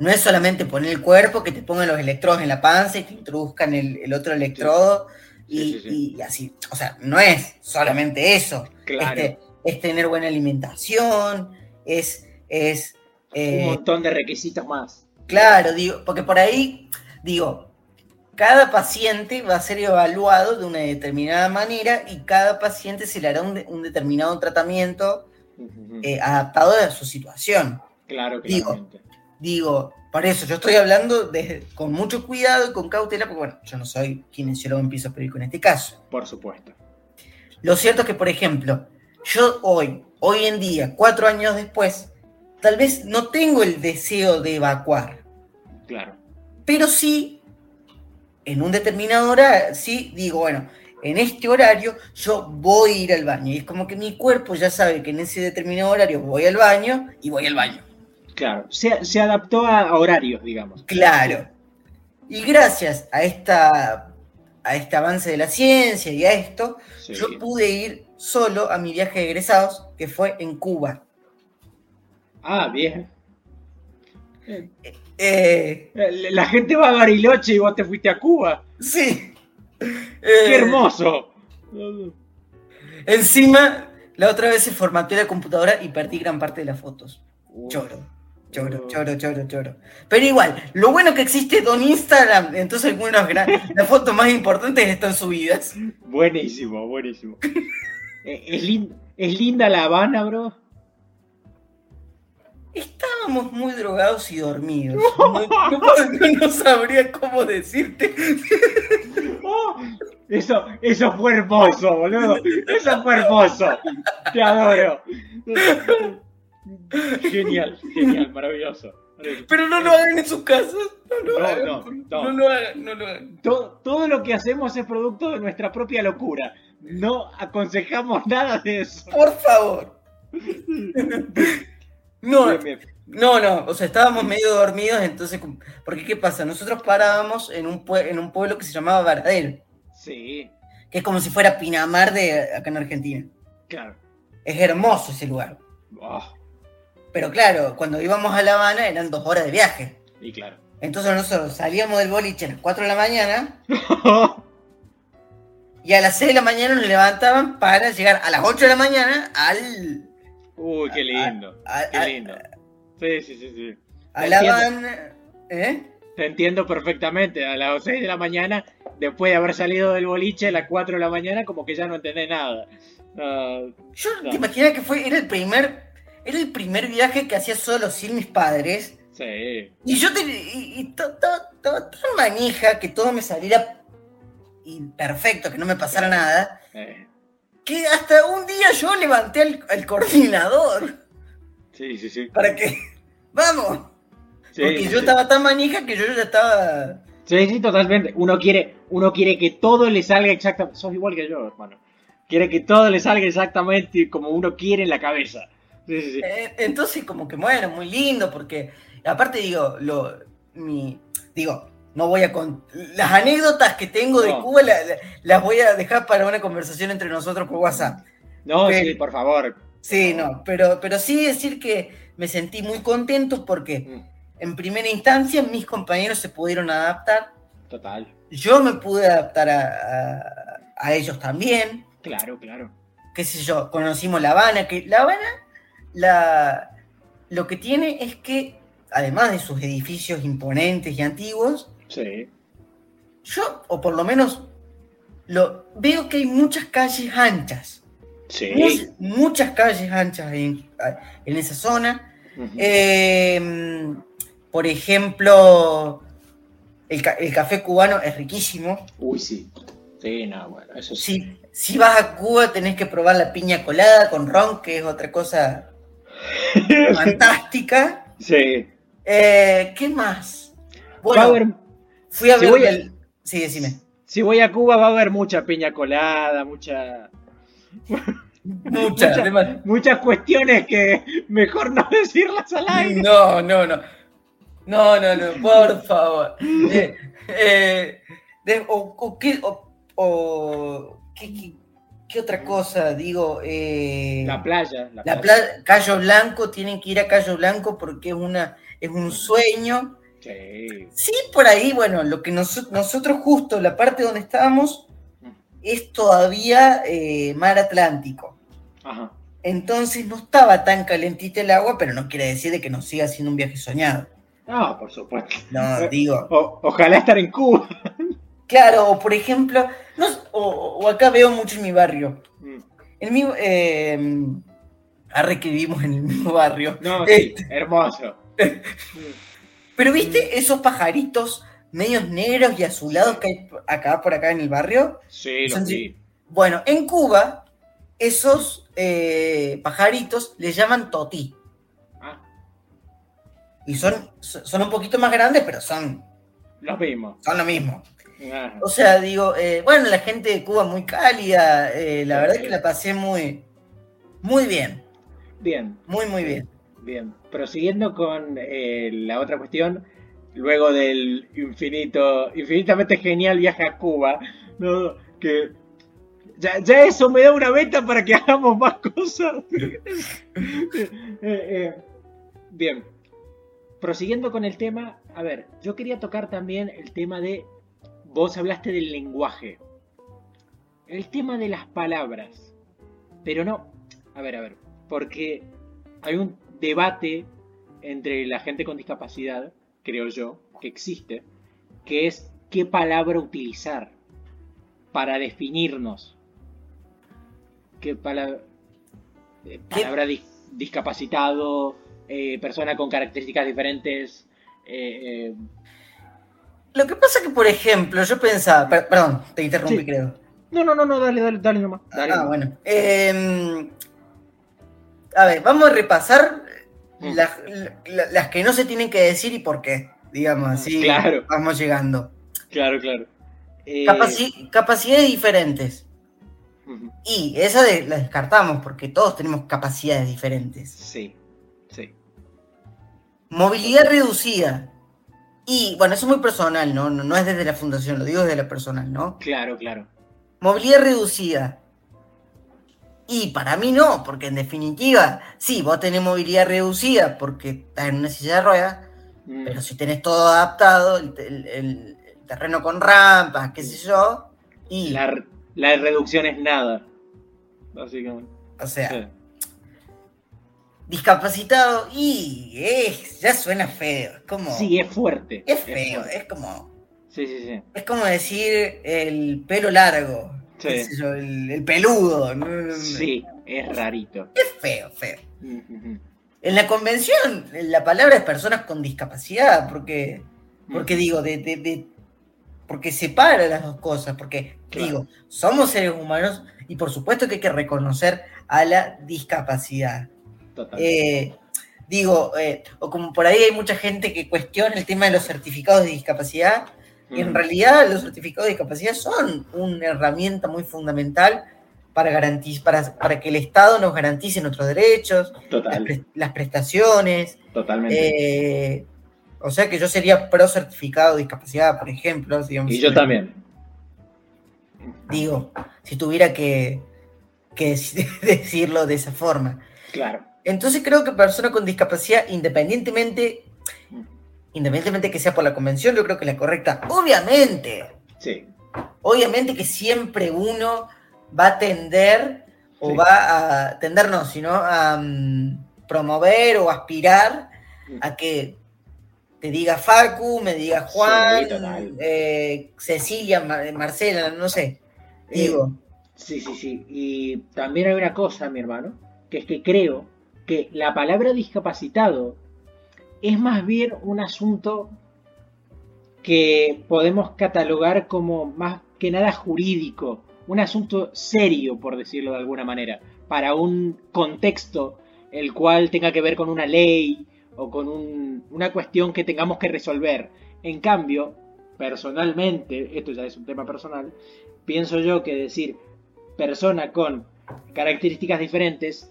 no es solamente poner el cuerpo, que te pongan los electrodos en la panza y te introduzcan el, el otro electrodo y, Sí, sí, sí. y así, o sea, no es solamente eso. Claro. Este, es tener buena alimentación, es, es eh, Un montón de requisitos más. Claro, digo, porque por ahí, digo, cada paciente va a ser evaluado de una determinada manera y cada paciente se le hará un, de- un determinado tratamiento eh, adaptado a su situación. claro, digo, claramente. Digo, por eso yo estoy hablando de- con mucho cuidado y con cautela, porque bueno, yo no soy kinesiólogo en piso pélvico en este caso. Por supuesto. Lo cierto es que, por ejemplo, yo hoy, hoy en día, cuatro años después, tal vez no tengo el deseo de evacuar, Claro. pero sí en un determinado horario, sí, digo, bueno, en este horario yo voy a ir al baño. Y es como que mi cuerpo ya sabe que en ese determinado horario voy al baño y voy al baño. Claro, se, se adaptó a, horarios, digamos. Claro. Y gracias a esta a este avance de la ciencia y a esto, Sí. yo pude ir solo a mi viaje de egresados, que fue en Cuba. Ah, bien. Eh, Eh, La gente va a Bariloche y vos te fuiste a Cuba. sí. ¡Qué Eh, hermoso! Encima, la otra vez se formateó la computadora y perdí gran parte de las fotos. Choro. Choro, Oh. choro, choro, choro. Pero igual, lo bueno que existe Don Instagram, entonces algunas las fotos más importantes están subidas. Buenísimo, buenísimo. Eh, es, lin- es linda La Habana, bro. Estábamos muy drogados y dormidos. No, no- no sabría cómo decirte. Oh, eso, eso fue hermoso, boludo. Eso fue hermoso. Te adoro. Genial, genial, maravilloso. Pero no lo hagan en sus casas. No lo No, hagan. no, no. No lo hagan, no lo hagan. Todo, todo lo que hacemos es producto de nuestra propia locura. No aconsejamos nada de eso. Por favor. No, Bien, bien. no, no. O sea, estábamos medio dormidos, entonces. Porque, ¿qué pasa? Nosotros parábamos en un, pue- en un pueblo que se llamaba Varadero, Sí, que es como si fuera Pinamar de acá en Argentina. claro. Es hermoso ese lugar. Oh, Pero claro, cuando íbamos a La Habana eran dos horas de viaje. y claro. Entonces nosotros salíamos del boliche a las 4 de la mañana y a las 6 de la mañana nos levantaban para llegar a las 8 de la mañana al, Uy, qué lindo. a, Qué a- lindo. Sí, sí, sí, sí. a La Entiendo. Habana. ¿Eh? Te entiendo perfectamente. A las 6 de la mañana, después de haber salido del boliche a las 4 de la mañana, como que ya no entendés nada. Ah, Yo No. te imaginas que fue, era el primer, era el primer viaje que hacía solo sin mis padres. sí. Y yo te, y, y to- to- to- tan manija que todo me saliera y perfecto, que no me pasara nada. eh, Que hasta un día yo levanté al, al coordinador sí, sí, sí. para que. ¡Vamos! Sí, Porque yo sí. estaba tan manija que yo ya estaba. Sí, sí, totalmente. Uno quiere, uno quiere que todo le salga exactamente. Sos igual que yo, hermano. Quiere que todo le salga exactamente como uno quiere en la cabeza. Sí, sí, sí. Eh, Entonces, como que bueno, muy lindo, porque aparte digo, lo, mi, digo, no voy a con las anécdotas que tengo de No. Cuba la- la- las voy a dejar para una conversación entre nosotros por WhatsApp. No, sí, por favor. Sí, no, pero, pero sí decir que me sentí muy contento porque Mm, en primera instancia mis compañeros se pudieron adaptar, Total. yo me pude adaptar a, a- a ellos también. Claro, claro. qué sé yo, conocimos La Habana, que La Habana la, lo que tiene es que, además de sus edificios imponentes y antiguos, Sí. yo, o por lo menos, lo, veo que hay muchas calles anchas, Sí. muchas, muchas calles anchas en, en esa zona. Eh, por ejemplo, el, el café cubano es riquísimo. Uy, sí. Sí, no, bueno, eso sí. Si, si vas a Cuba tenés que probar la piña colada con ron, que es otra cosa fantástica. Sí. Eh, ¿Qué más? Bueno, fui a si ver voy a- el... Sí, decime. si voy a Cuba va a haber mucha piña colada, mucha, Muchas. Muchas cuestiones que mejor no decirlas al aire. No, no, no. No, no, no, por favor. Eh, eh, de- o, o qué, o, o- ¿qué, qué- qué otra cosa? Digo, eh, La playa. La, la playa. pla- Cayo Blanco, tienen que ir a Cayo Blanco porque es, una, es un sueño. Sí. Sí, por ahí, bueno, lo que nos- nosotros justo, la parte donde estábamos, es todavía eh, mar Atlántico. Ajá. Entonces no estaba tan calentita el agua, pero no quiere decir de que nos siga siendo un viaje soñado. No, por supuesto. No, digo. O- ojalá estar en Cuba. Claro, o por ejemplo, no, o, o acá veo mucho en mi barrio. Mm. En mi, eh, arre que vivimos en el mismo barrio. No, Eh, sí, hermoso. pero viste esos pajaritos medios negros y azulados que hay acá por acá en el barrio. Sí, lo Son- vi. Bueno, en Cuba, esos eh, pajaritos les llaman totí. Ah, Y son, son un poquito más grandes, pero son, los mismos. son lo mismo. Ah, O sea, digo, eh, bueno, la gente de Cuba muy cálida, eh, la Sí. verdad es que la pasé muy, muy bien, bien, muy, muy bien. Bien. Prosiguiendo con eh, la otra cuestión, luego del infinito, infinitamente genial viaje a Cuba, ¿no? que ya, ya eso me da una beta para que hagamos más cosas. Eh, eh, bien, prosiguiendo con el tema, a ver, yo quería tocar también el tema de, vos hablaste del lenguaje, el tema de las palabras, pero no, a ver, a ver, porque hay un debate entre la gente con discapacidad, creo yo, que existe, que es qué palabra utilizar para definirnos. ¿Qué palabra? eh, palabra dis- discapacitado, eh, persona con características diferentes. eh, eh, Lo que pasa que, por ejemplo, yo pensaba, per- perdón, te interrumpí, Sí. creo. No, no, no, no, dale, dale, dale nomás. Dale Ah, nomás. bueno. Eh, a ver, vamos a repasar Mm. las, la- las que no se tienen que decir y por qué, digamos así. Claro. Vamos llegando. Claro, claro. Eh, Capaci- capacidades diferentes. Y esa de- la descartamos porque todos tenemos capacidades diferentes. Sí, sí. Movilidad reducida. Y bueno, eso es muy personal, ¿no? No, no es desde la fundación, lo digo desde la personal, ¿no? Claro, claro. Movilidad reducida. Y para mí no, porque en definitiva, sí, vos tenés movilidad reducida porque estás en una silla de ruedas, Mm, pero si tenés todo adaptado, el, el- terreno con rampas, qué sé yo, y, La, la reducción es nada. Básicamente. o sea, Sí. discapacitado, y es, ya suena feo, es como, Sí, es fuerte. es feo, es como, Sí, sí, sí. es como decir el pelo largo, Sí. qué sé yo, el, el peludo, no, Sí, es rarito. es feo, feo. En la convención, la palabra es personas con discapacidad, porque, porque digo, de, de- de- porque separa las dos cosas, porque Claro. digo, somos seres humanos y por supuesto que hay que reconocer a la discapacidad. Eh, digo, eh, o como por ahí hay mucha gente que cuestiona el tema de los certificados de discapacidad, y en realidad los certificados de discapacidad son una herramienta muy fundamental para, garantiz- para, para que el Estado nos garantice nuestros derechos, las, Total, pre- las prestaciones. totalmente. eh, o sea que yo sería pro certificado de discapacidad, por ejemplo. y yo también. Digo, si tuviera que, que decirlo de esa forma. Claro. Entonces creo que persona con discapacidad, independientemente, independientemente que sea por la convención, yo creo que la correcta, obviamente, Sí. obviamente que siempre uno va a tender, o Sí. va a tender, no, sino a mm, promover o aspirar a que te diga Facu, me diga Juan, Sí, eh, Cecilia, Mar- Marcela, no sé. Eh, Digo, Sí, sí, sí. Y también hay una cosa, mi hermano, que es que creo que la palabra discapacitado es más bien un asunto que podemos catalogar como más que nada jurídico, un asunto serio, por decirlo de alguna manera, para un contexto el cual tenga que ver con una ley o con un- una cuestión que tengamos que resolver. En cambio, personalmente, esto ya es un tema personal, pienso yo que decir persona con características diferentes,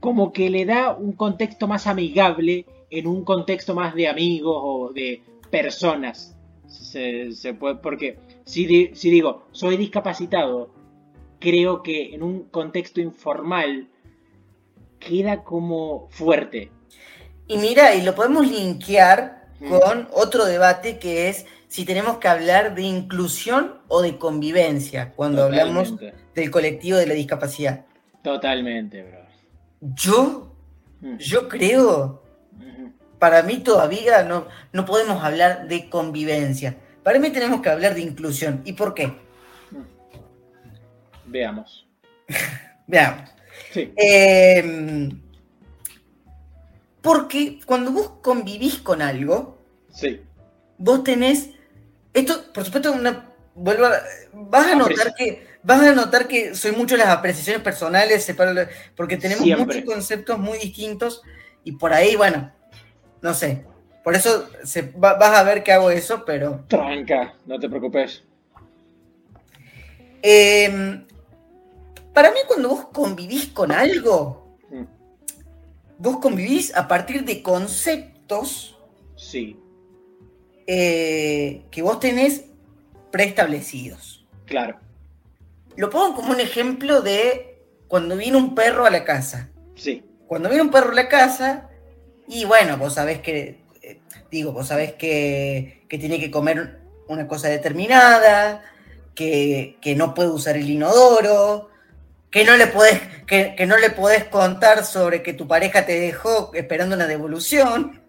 como que le da un contexto más amigable en un contexto más de amigos o de personas. Se, se puede, porque si, di- si digo soy discapacitado, creo que en un contexto informal queda como fuerte. y mira, y lo podemos linkear con otro debate que es si tenemos que hablar de inclusión o de convivencia cuando hablamos del colectivo de la discapacidad. Totalmente, bro. Yo, Mm. yo creo. Para mí todavía no, no podemos hablar de convivencia. Para mí tenemos que hablar de inclusión. ¿Y por qué? Veamos. Veamos. Sí. Eh, porque cuando vos convivís con algo, Sí. vos tenés. Esto, por supuesto, una. Vuelvo a- vas a notar que. Vas a notar que soy mucho las apreciaciones personales, separo porque tenemos Siempre. muchos conceptos muy distintos y por ahí, bueno, no sé. Por eso se, va- vas a ver que hago eso, pero... Tranca, no te preocupes. eh, para mí cuando vos convivís con algo, Mm, vos convivís a partir de conceptos Sí, eh, que vos tenés preestablecidos. claro. Lo pongo como un ejemplo de cuando viene un perro a la casa. Sí, Cuando viene un perro a la casa, y bueno, vos sabés que, eh, digo, vos sabés que, que tiene que comer una cosa determinada, que, que no puede usar el inodoro, que no, le podés, que, que no le podés contar sobre que tu pareja te dejó esperando una devolución.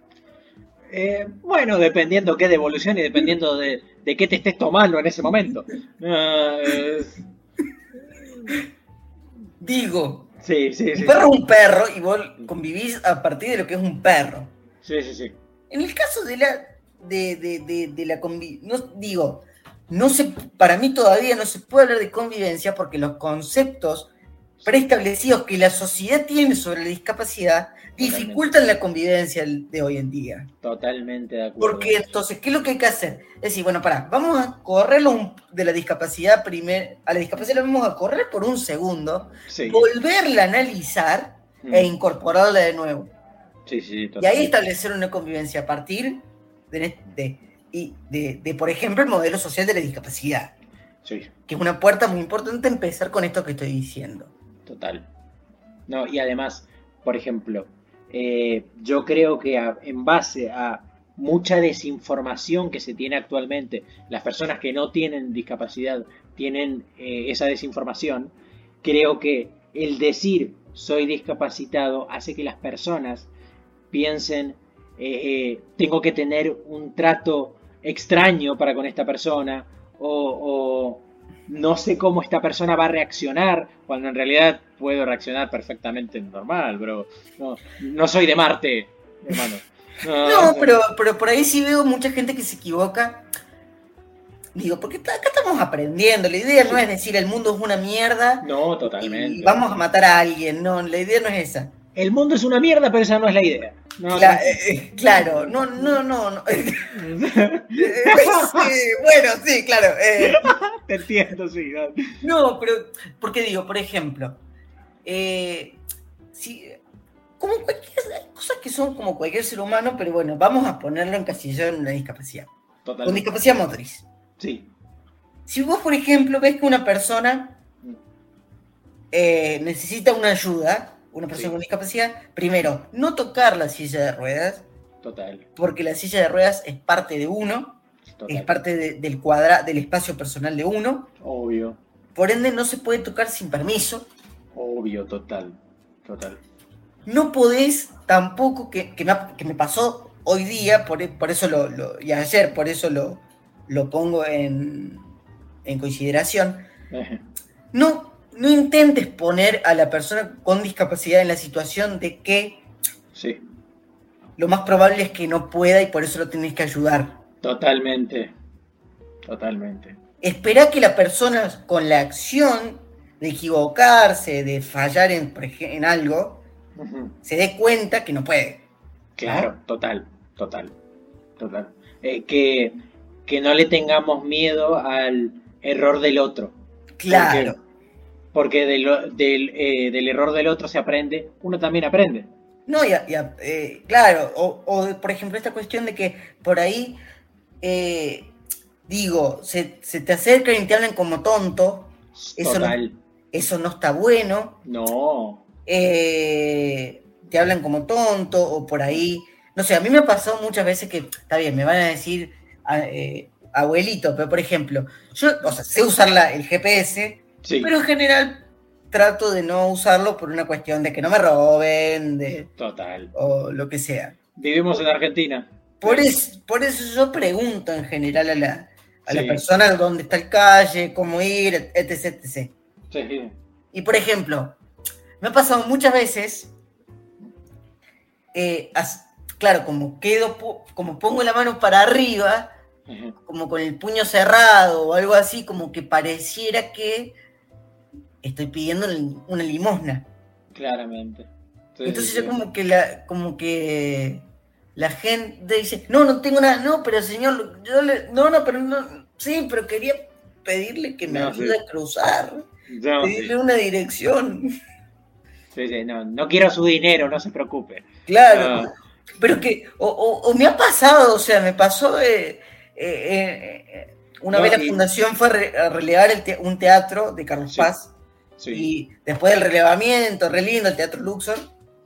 Eh, bueno, dependiendo qué devolución y dependiendo de, de qué te estés tomando en ese momento. Ah, eh, Digo, sí, sí, sí. un perro es un perro y vos convivís a partir de lo que es un perro. Sí, sí, sí. En el caso de la de, de, de, de la convi- no digo, no se, para mí todavía no se puede hablar de convivencia porque los conceptos preestablecidos que la sociedad tiene sobre la discapacidad dificultan la convivencia de hoy en día. Totalmente de acuerdo. Porque entonces, ¿qué es lo que hay que hacer? Es decir, bueno, pará, vamos a correrlo de la discapacidad primer, a la discapacidad la vamos a correr por un segundo, Sí. volverla a analizar Mm, e incorporarla de nuevo. Sí, sí, Y ahí establecer una convivencia a partir de, de- de, de, por ejemplo, el modelo social de la discapacidad, Sí, que es una puerta muy importante empezar con esto que estoy diciendo. Total. No, y además, por ejemplo, eh, yo creo que en base a mucha desinformación que se tiene actualmente, las personas que no tienen discapacidad tienen eh, esa desinformación, creo que el decir soy discapacitado hace que las personas piensen eh, eh, tengo que tener un trato extraño para con esta persona o no sé cómo esta persona va a reaccionar cuando en realidad puedo reaccionar perfectamente normal, bro. No, no soy de Marte, hermano. No, pero, pero por ahí sí veo mucha gente que se equivoca. Digo, porque acá estamos aprendiendo. La idea no es decir el mundo es una mierda No, y totalmente. vamos a matar a alguien. No, la idea no es esa. El mundo es una mierda, pero esa no es la idea. No, Cla- eh, claro, no, no, no. no. Sí, bueno, sí, claro. eh, Te entiendo, sí. no. Pero, porque digo, por ejemplo, eh, si, como cualquier, hay cosas que son como cualquier ser humano, pero bueno, vamos a ponerlo en casillero en una discapacidad. Con Totalmente. discapacidad motriz. Sí. Si vos, por ejemplo, ves que una persona eh, necesita una ayuda, una persona Sí. con discapacidad, primero, no tocar la silla de ruedas, Total. porque la silla de ruedas es parte de uno, Total. es parte de- del cuadra, del espacio personal de uno, Obvio. por ende no se puede tocar sin permiso. Obvio, total. Total. no podés tampoco, que, que me, que me pasó hoy día, por, e- por eso lo, lo- y ayer, por eso lo, lo pongo en, en consideración, no, no intentes poner a la persona con discapacidad en la situación de que Sí. lo más probable es que no pueda y por eso lo tenés que ayudar. Totalmente. Totalmente. Espera que la persona con la acción de equivocarse, de fallar en, algo, se dé cuenta que no puede. Claro, total, total, total. Eh, que, que no le tengamos miedo al error del otro. Claro. Porque del, del, eh, del error del otro se aprende, uno también aprende. No, ya, ya, eh, claro, o, o, por ejemplo esta cuestión de que por ahí, eh, digo, se, se te acercan y te hablan como tonto, Eso no- eso no está bueno, No. te hablan como tonto o por ahí, no sé, a mí me ha pasado muchas veces que, está bien, me van a decir abuelito, pero por ejemplo, yo, o sea, sé usar la- el GPS, Sí, pero en general trato de no usarlo por una cuestión de que no me roben, de, total. o lo que sea. Vivimos en Argentina. Por eso, por eso yo pregunto en general a la, a la persona dónde está el calle, cómo ir, etc, etc. Sí. Y por ejemplo, me ha pasado muchas veces, eh, as- claro, como quedo, como pongo la mano para arriba, como con el puño cerrado o algo así, como que pareciera que estoy pidiendo una limosna. Claramente. Entonces yo sí. como que la, como que la gente dice, no, no tengo nada, no, pero señor, yo le, no, no, pero no, sí, pero quería pedirle que me No, ayude sí. a cruzar, No, sí, pedirle una dirección. sí, sí, no, no quiero su dinero, no se preocupe. Claro, Ah. pero que, o, o- o me ha pasado, o sea, me pasó eh, eh, eh, eh, una vez la fundación fue a, re- a relevar el te- un teatro de Carlos. Paz Sí. y después del relevamiento, re lindo, el Teatro Luxor,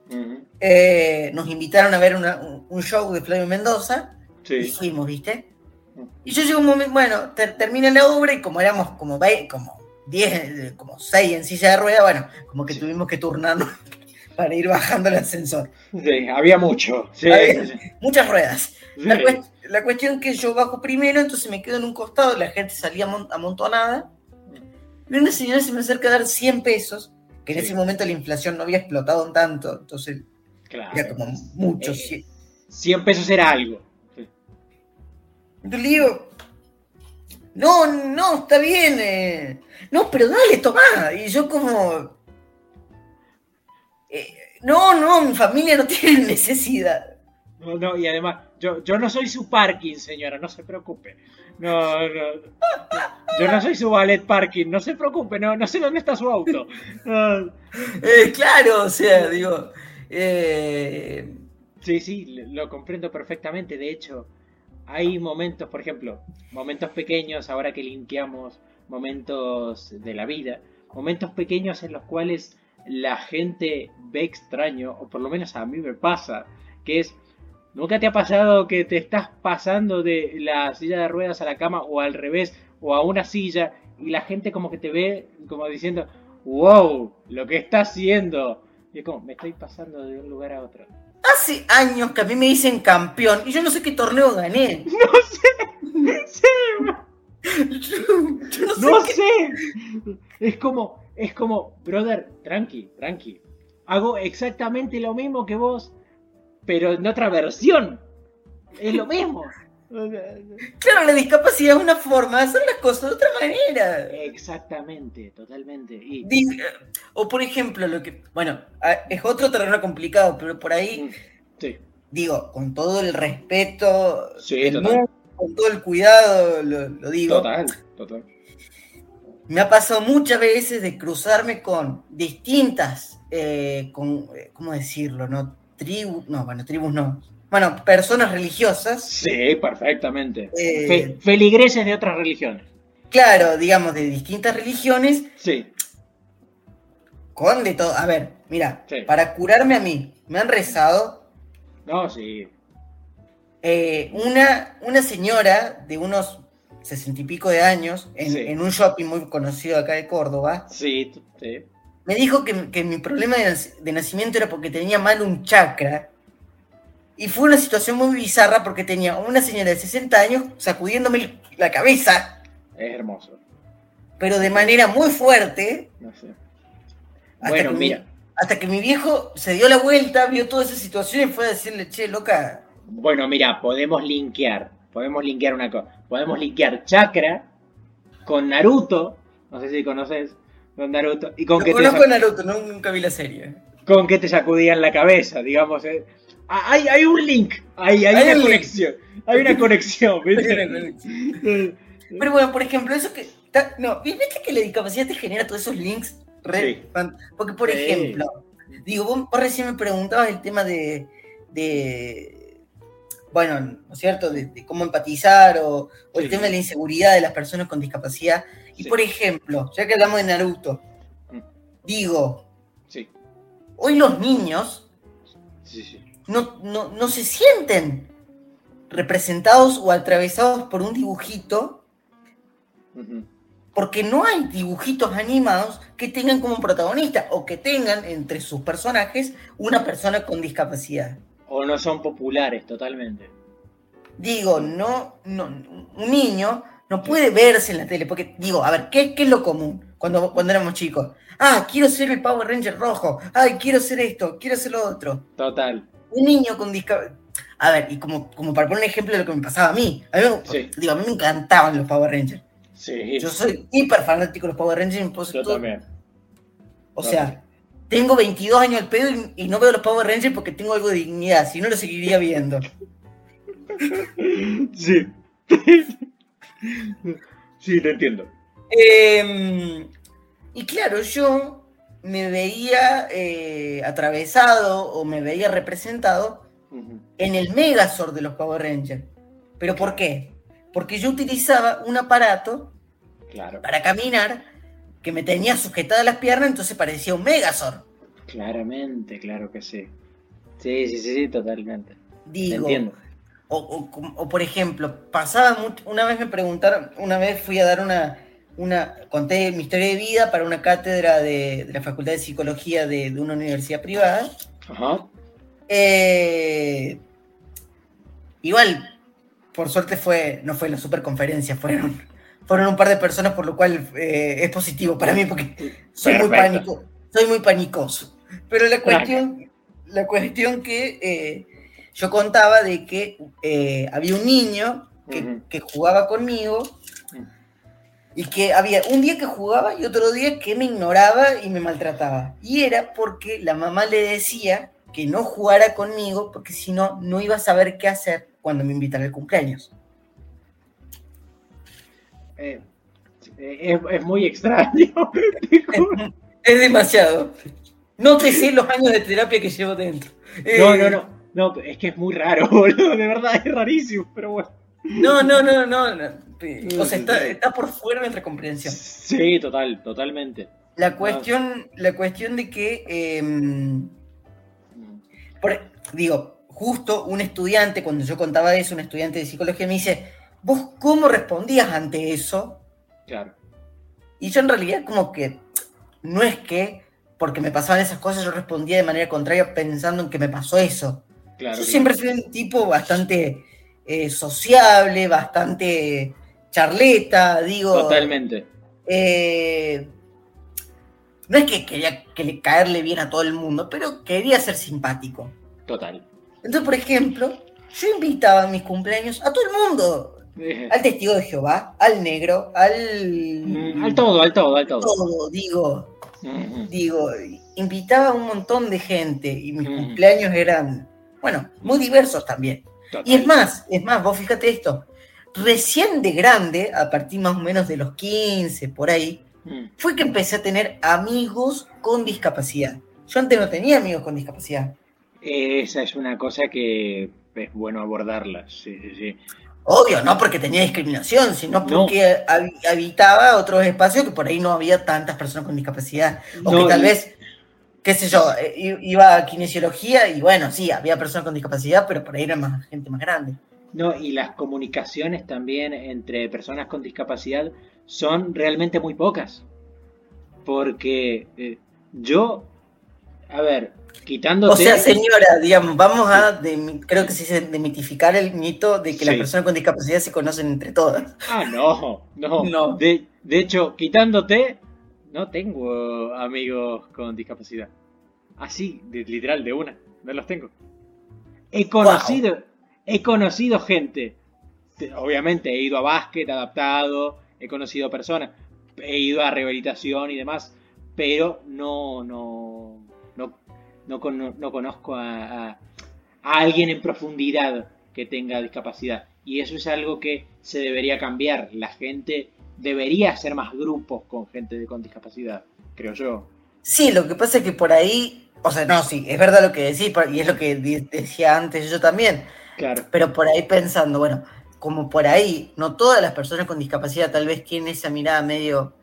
Ujú. eh, nos invitaron a ver una- un, show de Flavio Mendoza y Sí. fuimos, ¿viste? Mm. Y yo llego un momento, bueno, ter- termina la obra y como éramos como, como 10, eh, como 6 en silla de rueda, bueno, como que Sí. tuvimos que turnarnos para ir bajando el ascensor. Sí, había mucho. Sí, Había- sí, Muchas ruedas. La, cuest- la cuestión que yo bajo primero, entonces me quedo en un costado, la gente salía amon- amontonada. Y una señora se me acerca a dar 100 pesos, que en Sí. ese momento la inflación no había explotado tanto, entonces Claro. era como mucho. Eh, sí. 100 pesos era algo. Sí. Entonces le digo, no, no, está bien. eh, no, pero dale, tomá. Y yo como, eh, no, no, mi familia no tiene necesidad. No, no, y además, yo, yo no soy su parking, señora, no se preocupe. No, no. Yo no soy su ballet parking, no se preocupe, no, no sé dónde está su auto. No. Eh, claro, o sea, digo, eh, Sí, sí, lo comprendo perfectamente. De hecho, hay momentos, por ejemplo, momentos pequeños, ahora que limpiamos momentos de la vida, momentos pequeños en los cuales la gente ve extraño, o por lo menos a mí me pasa, que es, ¿nunca te ha pasado que te estás pasando de la silla de ruedas a la cama o al revés, o a una silla, y la gente como que te ve como diciendo, wow, lo que está haciendo? Y es como, me estoy pasando de un lugar a otro. hace años que a mí me dicen campeón y yo no sé qué torneo gané. Yo, yo no sé No qué- sé. Es como, es como, brother, tranqui, tranqui. Hago exactamente lo mismo que vos, pero en otra versión. Es lo mismo. Claro, la discapacidad es una forma de hacer las cosas de otra manera. Exactamente, totalmente. Y, O por ejemplo, lo que. Bueno, es otro terreno complicado, pero por ahí, sí, digo, con todo el respeto, sí, total, mundo, con todo el cuidado, lo, lo digo. total, total. Me ha pasado muchas veces de cruzarme con distintas, eh, con, eh, ¿cómo decirlo? ¿No? Tribus, no, bueno, tribus no. Bueno, personas religiosas, Sí, perfectamente. Eh, Fe- feligreses de otras religiones. claro, digamos, de distintas religiones, Sí, con de todo. A ver, mira, Sí. para curarme a mí, me han rezado no, sí. eh, una, una señora de unos sesenta y pico de años, en, Sí. en un shopping muy conocido acá de Córdoba, Sí, sí. Me dijo que, que mi problema de, nac- de nacimiento era porque tenía mal un chakra. Y fue una situación muy bizarra porque tenía una señora de 60 años sacudiéndome la cabeza, Es hermoso. pero de manera muy fuerte, No sé. hasta, Bueno, que, mi, mira. hasta que mi viejo se dio la vuelta, vio toda esa situación y fue a decirle, che, loca, Bueno, mira, podemos linkear. Podemos linkear una cosa. Podemos linkear Chakra con Naruto. No sé si conoces. Con Naruto. Y con no que, te, conozco a Naruto, no, nunca vi la serie. con que te sacudían la cabeza, digamos. eh. Ah, Hay, hay un link. Hay, hay, Hay una conexión. Hay una conexión. Pero bueno, por ejemplo, eso que. ta- No, ¿viste que la discapacidad te genera todos esos links? Re Sí. Porque, por Sí. ejemplo, digo, vos, vos recién me preguntabas el tema de. de bueno, ¿no es cierto? De, de cómo empatizar o, o el Sí. tema de la inseguridad de las personas con discapacidad. Y Sí. por ejemplo, ya que hablamos de Naruto, Mm. digo, Sí, hoy los niños sí, no, no, no se sienten representados o atravesados por un dibujito porque no hay dibujitos animados que tengan como protagonista o que tengan entre sus personajes una persona con discapacidad. O no son populares totalmente. Digo, no, no un niño no puede verse en la tele, porque digo, a ver, ¿qué, qué es lo común cuando, cuando éramos chicos? Ah, quiero ser el Power Ranger rojo, ay, quiero ser esto, quiero ser lo otro. Total. Un niño con discapacidad... A ver, y como, como para poner un ejemplo de lo que me pasaba a mí, a mí, Sí. digo, a mí me encantaban los Power Rangers. Sí, Yo soy hiper fanático de los Power Rangers. yo todo- también. O sea, tengo 22 años al pedo y, y no veo los Power Rangers porque tengo algo de dignidad, si no lo seguiría viendo. Sí. sí, te entiendo. Eh, y claro, yo me veía eh, atravesado o me veía representado en el Megazord de los Power Rangers. ¿Pero por qué? Porque yo utilizaba un aparato Claro, para caminar que me tenía sujetada las piernas, entonces parecía un Megazord. claramente, claro que sí. Sí, sí, sí, sí, totalmente. Te Digo, entiendo. O, o o, por ejemplo, pasaba mucho, una vez me preguntaron, una vez fui a dar una, una conté mi historia de vida para una cátedra de, de la Facultad de Psicología de, de una universidad privada. Ajá. Eh, igual, por suerte fue, no fue la superconferencia, fueron, fueron un par de personas, por lo cual eh, es positivo para mí porque soy muy pánico, soy muy panicoso. Pero la cuestión, la cuestión que eh, yo contaba de que eh, había un niño que, jugaba conmigo y que había un día que jugaba y otro día que me ignoraba y me maltrataba. Y era porque la mamá le decía que no jugara conmigo porque si no, no iba a saber qué hacer cuando me invitara al cumpleaños. Eh, es, es muy extraño. Es demasiado. No te sé los años de terapia que llevo dentro. Eh, no, no. No, es que es muy raro, boludo. De verdad, es rarísimo, pero bueno. No, no, no, no. no. O sea, está, está por fuera de nuestra comprensión. Sí, total, totalmente. La cuestión, la cuestión de que, em, por- digo, justo un estudiante, cuando yo contaba eso, un estudiante de psicología me dice, ¿vos cómo respondías ante eso? Claro. Y yo en realidad como que no es que porque me pasaban esas cosas yo respondía de manera contraria pensando en que me pasó eso. Claro. Yo siempre fui un tipo bastante eh, sociable, bastante charleta, digo. Totalmente. eh, no es que quería que le, caerle bien a todo el mundo, pero quería ser simpático. Total. Entonces, por ejemplo, yo invitaba a mis cumpleaños a todo el mundo. Eh, Al testigo de Jehová, al negro, al... mm, al todo, al todo, al todo. todo, digo. Digo, invitaba a un montón de gente y mis Mm. cumpleaños eran, bueno, muy diversos también. Total. Y es más, es más, vos fíjate esto, recién de grande, a partir más o menos de los 15, por ahí, Mm, fue que empecé a tener amigos con discapacidad. Yo antes no tenía amigos con discapacidad. Esa es una cosa que es bueno abordarla. Sí, sí, sí. Obvio, no porque tenía discriminación, sino No. porque hab- habitaba otros espacios que por ahí no había tantas personas con discapacidad. O No, que tal y- vez, qué sé yo, eh, iba a kinesiología y bueno, sí, había personas con discapacidad, pero por ahí era más gente más grande. No, y las comunicaciones también entre personas con discapacidad son realmente muy pocas. Porque eh, yo, a ver, quitándote... O sea, señora, digamos, vamos a, creo que se dice demitificar el mito de que las personas con discapacidad se conocen entre todas. Ah, no, no. No. De, de hecho, quitándote, no tengo amigos con discapacidad. Así, de- literal, de una. No los tengo. He conocido, he conocido gente. Te- Obviamente he ido a básquet adaptado, he conocido personas, he ido a rehabilitación y demás, pero no, no, no, no, cono- no conozco a, a- a alguien en profundidad que tenga discapacidad. Y eso es algo que se debería cambiar. La gente debería hacer más grupos con gente de- con discapacidad, creo yo. Sí, lo que pasa es que por ahí, o sea, no, sí, es verdad lo que decís, y es lo que decía antes yo también, Claro, pero por ahí pensando, bueno, como por ahí, no todas las personas con discapacidad tal vez tienen esa mirada medio,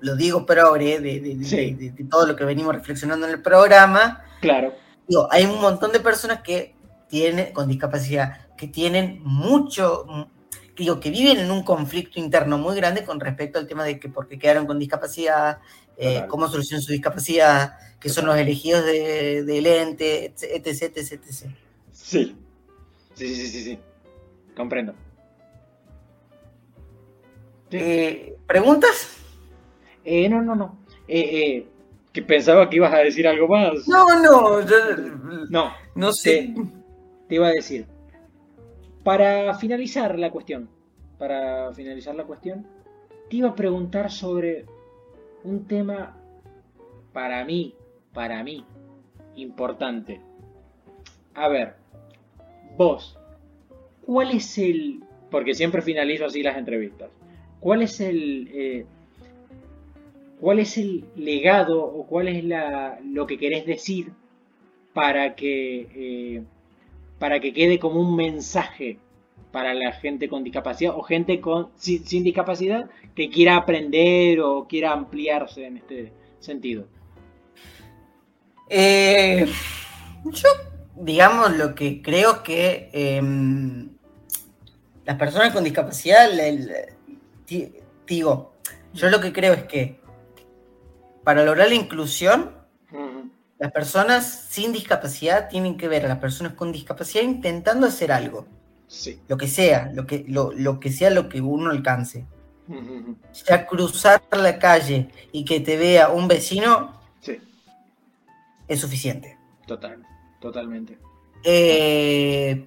lo digo progre, de, de- de- Sí. de- de todo lo que venimos reflexionando en el programa, claro, digo, hay un montón de personas que tienen, con discapacidad, que tienen mucho, digo, que viven en un conflicto interno muy grande con respecto al tema de que por qué quedaron con discapacidad, eh, cómo solucionan su discapacidad, que son los elegidos de- del ente, etc, etc, etc, sí. Sí, sí, sí, sí. Comprendo. Sí. Eh, ¿Preguntas? Eh, no, no, no. Que pensaba que ibas a decir algo más. No, no, yo No, no sé. te, te iba a decir. Para finalizar la cuestión, para finalizar la cuestión, te iba a preguntar sobre un tema para mí para mí, importante. A ver, vos, ¿cuál es el... Porque siempre finalizo así las entrevistas. ¿Cuál es el... eh, ¿Cuál es el legado o cuál es la, lo que querés decir para que, eh, para que quede como un mensaje para la gente con discapacidad o gente con, sin, discapacidad que quiera aprender o quiera ampliarse en este sentido? Eh, yo, digamos, lo que creo que em, las personas con discapacidad, digo, yo lo que creo es que para lograr la inclusión. Las personas sin discapacidad tienen que ver a las personas con discapacidad intentando hacer algo, Sí. lo que sea, lo que, lo, lo que sea lo que uno alcance. Ya cruzar la calle y que te vea un vecino Sí, es suficiente. total, totalmente. Eh,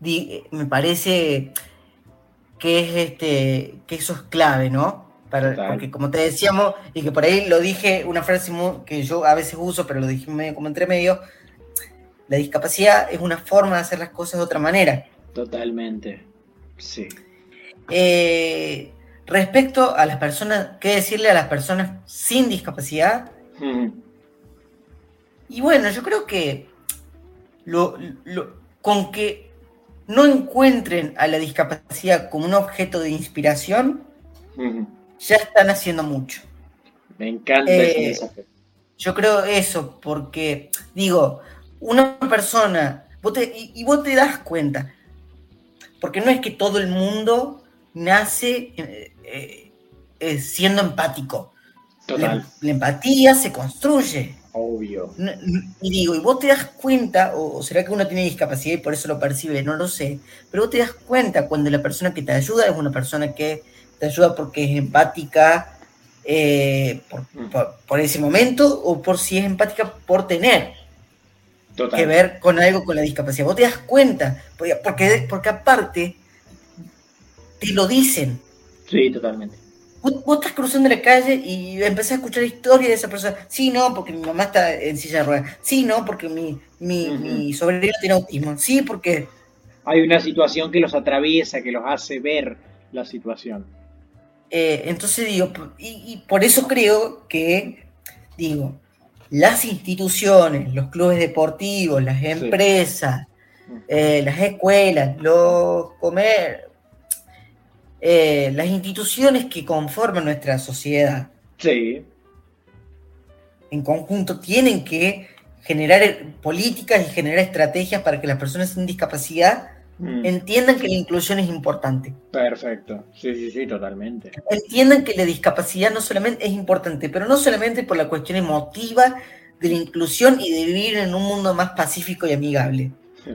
di- me parece que es este que eso es clave, ¿no? Para, porque como te decíamos, y que por ahí lo dije, una frase que yo a veces uso, pero lo dije medio como entre medio, la discapacidad es una forma de hacer las cosas de otra manera. Totalmente. Sí. Eh, respecto a las personas, ¿qué decirle a las personas sin discapacidad? Y bueno, yo creo que lo- lo- con que no encuentren a la discapacidad como un objeto de inspiración. Ya están haciendo mucho. Me encanta Eh, ese mensaje. Yo creo eso, porque digo, una persona, vos te- y, y vos te das cuenta, porque no es que todo el mundo nace eh, eh, siendo empático. Total, La, la empatía se construye. obvio. No- Y digo, y vos te das cuenta, o, o será que uno tiene discapacidad y por eso lo percibe, no lo sé, pero vos te das cuenta cuando la persona que te ayuda es una persona que te ayuda porque es empática eh, por, por- por ese momento o por si es empática por tener Total. que ver con algo con la discapacidad. Vos te das cuenta, porque, porque, aparte te lo dicen. Sí, totalmente. Vos, vos estás cruzando la calle y empezás a escuchar historias de esa persona. Sí, no, porque mi mamá está en silla de ruedas. Sí, no, porque mi, mi, Ujú. mi sobrino tiene autismo. Sí, porque... Hay una situación que los atraviesa, que los hace ver la situación. Eh, entonces digo, y, y por eso creo que, digo, las instituciones, los clubes deportivos, las empresas, eh, las escuelas, los comer, eh, las instituciones que conforman nuestra sociedad Sí, en conjunto tienen que generar políticas y generar estrategias para que las personas sin discapacidad entiendan que la inclusión es importante. perfecto. Sí, sí, sí, totalmente. Entiendan que la discapacidad no solamente es importante, pero no solamente por la cuestión emotiva de la inclusión y de vivir en un mundo más pacífico y amigable,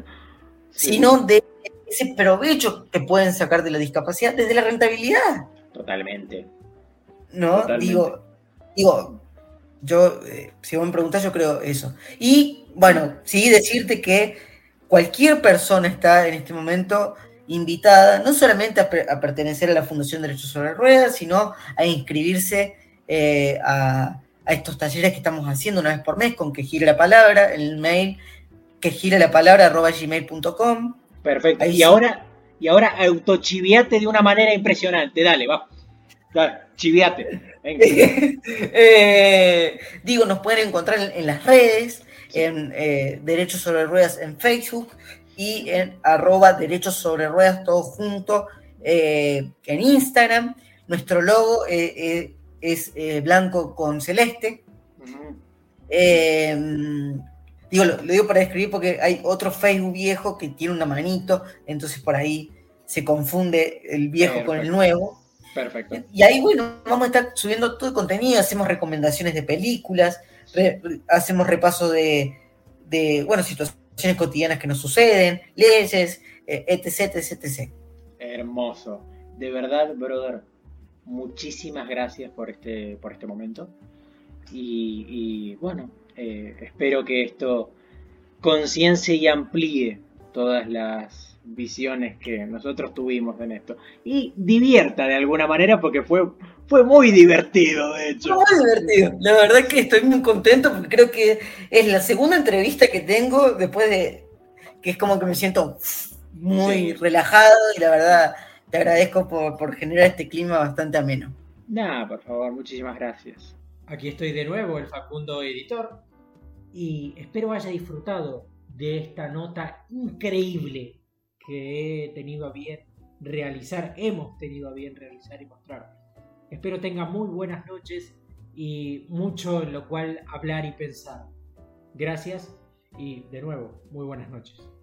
Sí, sino de ese provecho que pueden sacar de la discapacidad desde la rentabilidad. Totalmente. ¿no? Totalmente. Digo, digo, yo, eh, si vos me preguntás, yo creo eso. Y bueno, sí, decirte que cualquier persona está en este momento invitada, no solamente a, per- a pertenecer a la Fundación Derechos sobre Ruedas, sino a inscribirse eh, a, a estos talleres que estamos haciendo una vez por mes con que gire la palabra, el mail que gire la palabra arroba gmail.com. Perfecto. Ahí y sí. ahora, y ahora autochiviate de una manera impresionante. Dale, va. Dale, chiviate. Eh, digo, nos pueden encontrar en, en las redes, en eh, Derechos sobre Ruedas en Facebook y en arroba Derechos sobre Ruedas, todo junto, eh, en Instagram. Nuestro logo eh, es blanco con celeste. Digo, lo, lo digo para describir porque hay otro Facebook viejo que tiene una manito, entonces por ahí se confunde el viejo con el nuevo. Perfecto. Y ahí, bueno, vamos a estar subiendo todo el contenido, hacemos recomendaciones de películas, hacemos repaso de, bueno, situaciones cotidianas que nos suceden, leyes, etc, etc, etc. Hermoso. De verdad, brother, muchísimas gracias por este, por este momento. Y, y, bueno, eh, espero que esto conciencie y amplíe todas las, visiones que nosotros tuvimos en esto. Y divierta de alguna manera porque fue, fue muy divertido, de hecho. Muy divertido. La verdad que estoy muy contento porque creo que es la segunda entrevista que tengo después de que es como que me siento muy relajado y la verdad te agradezco por, por generar este clima bastante ameno. Nada, por favor, muchísimas gracias. Aquí estoy de nuevo, el Facundo editor, y espero haya disfrutado de esta nota increíble que he tenido a bien realizar, hemos tenido a bien realizar y mostrar. Espero tenga muy buenas noches y mucho en lo cual hablar y pensar. Gracias y de nuevo, muy buenas noches.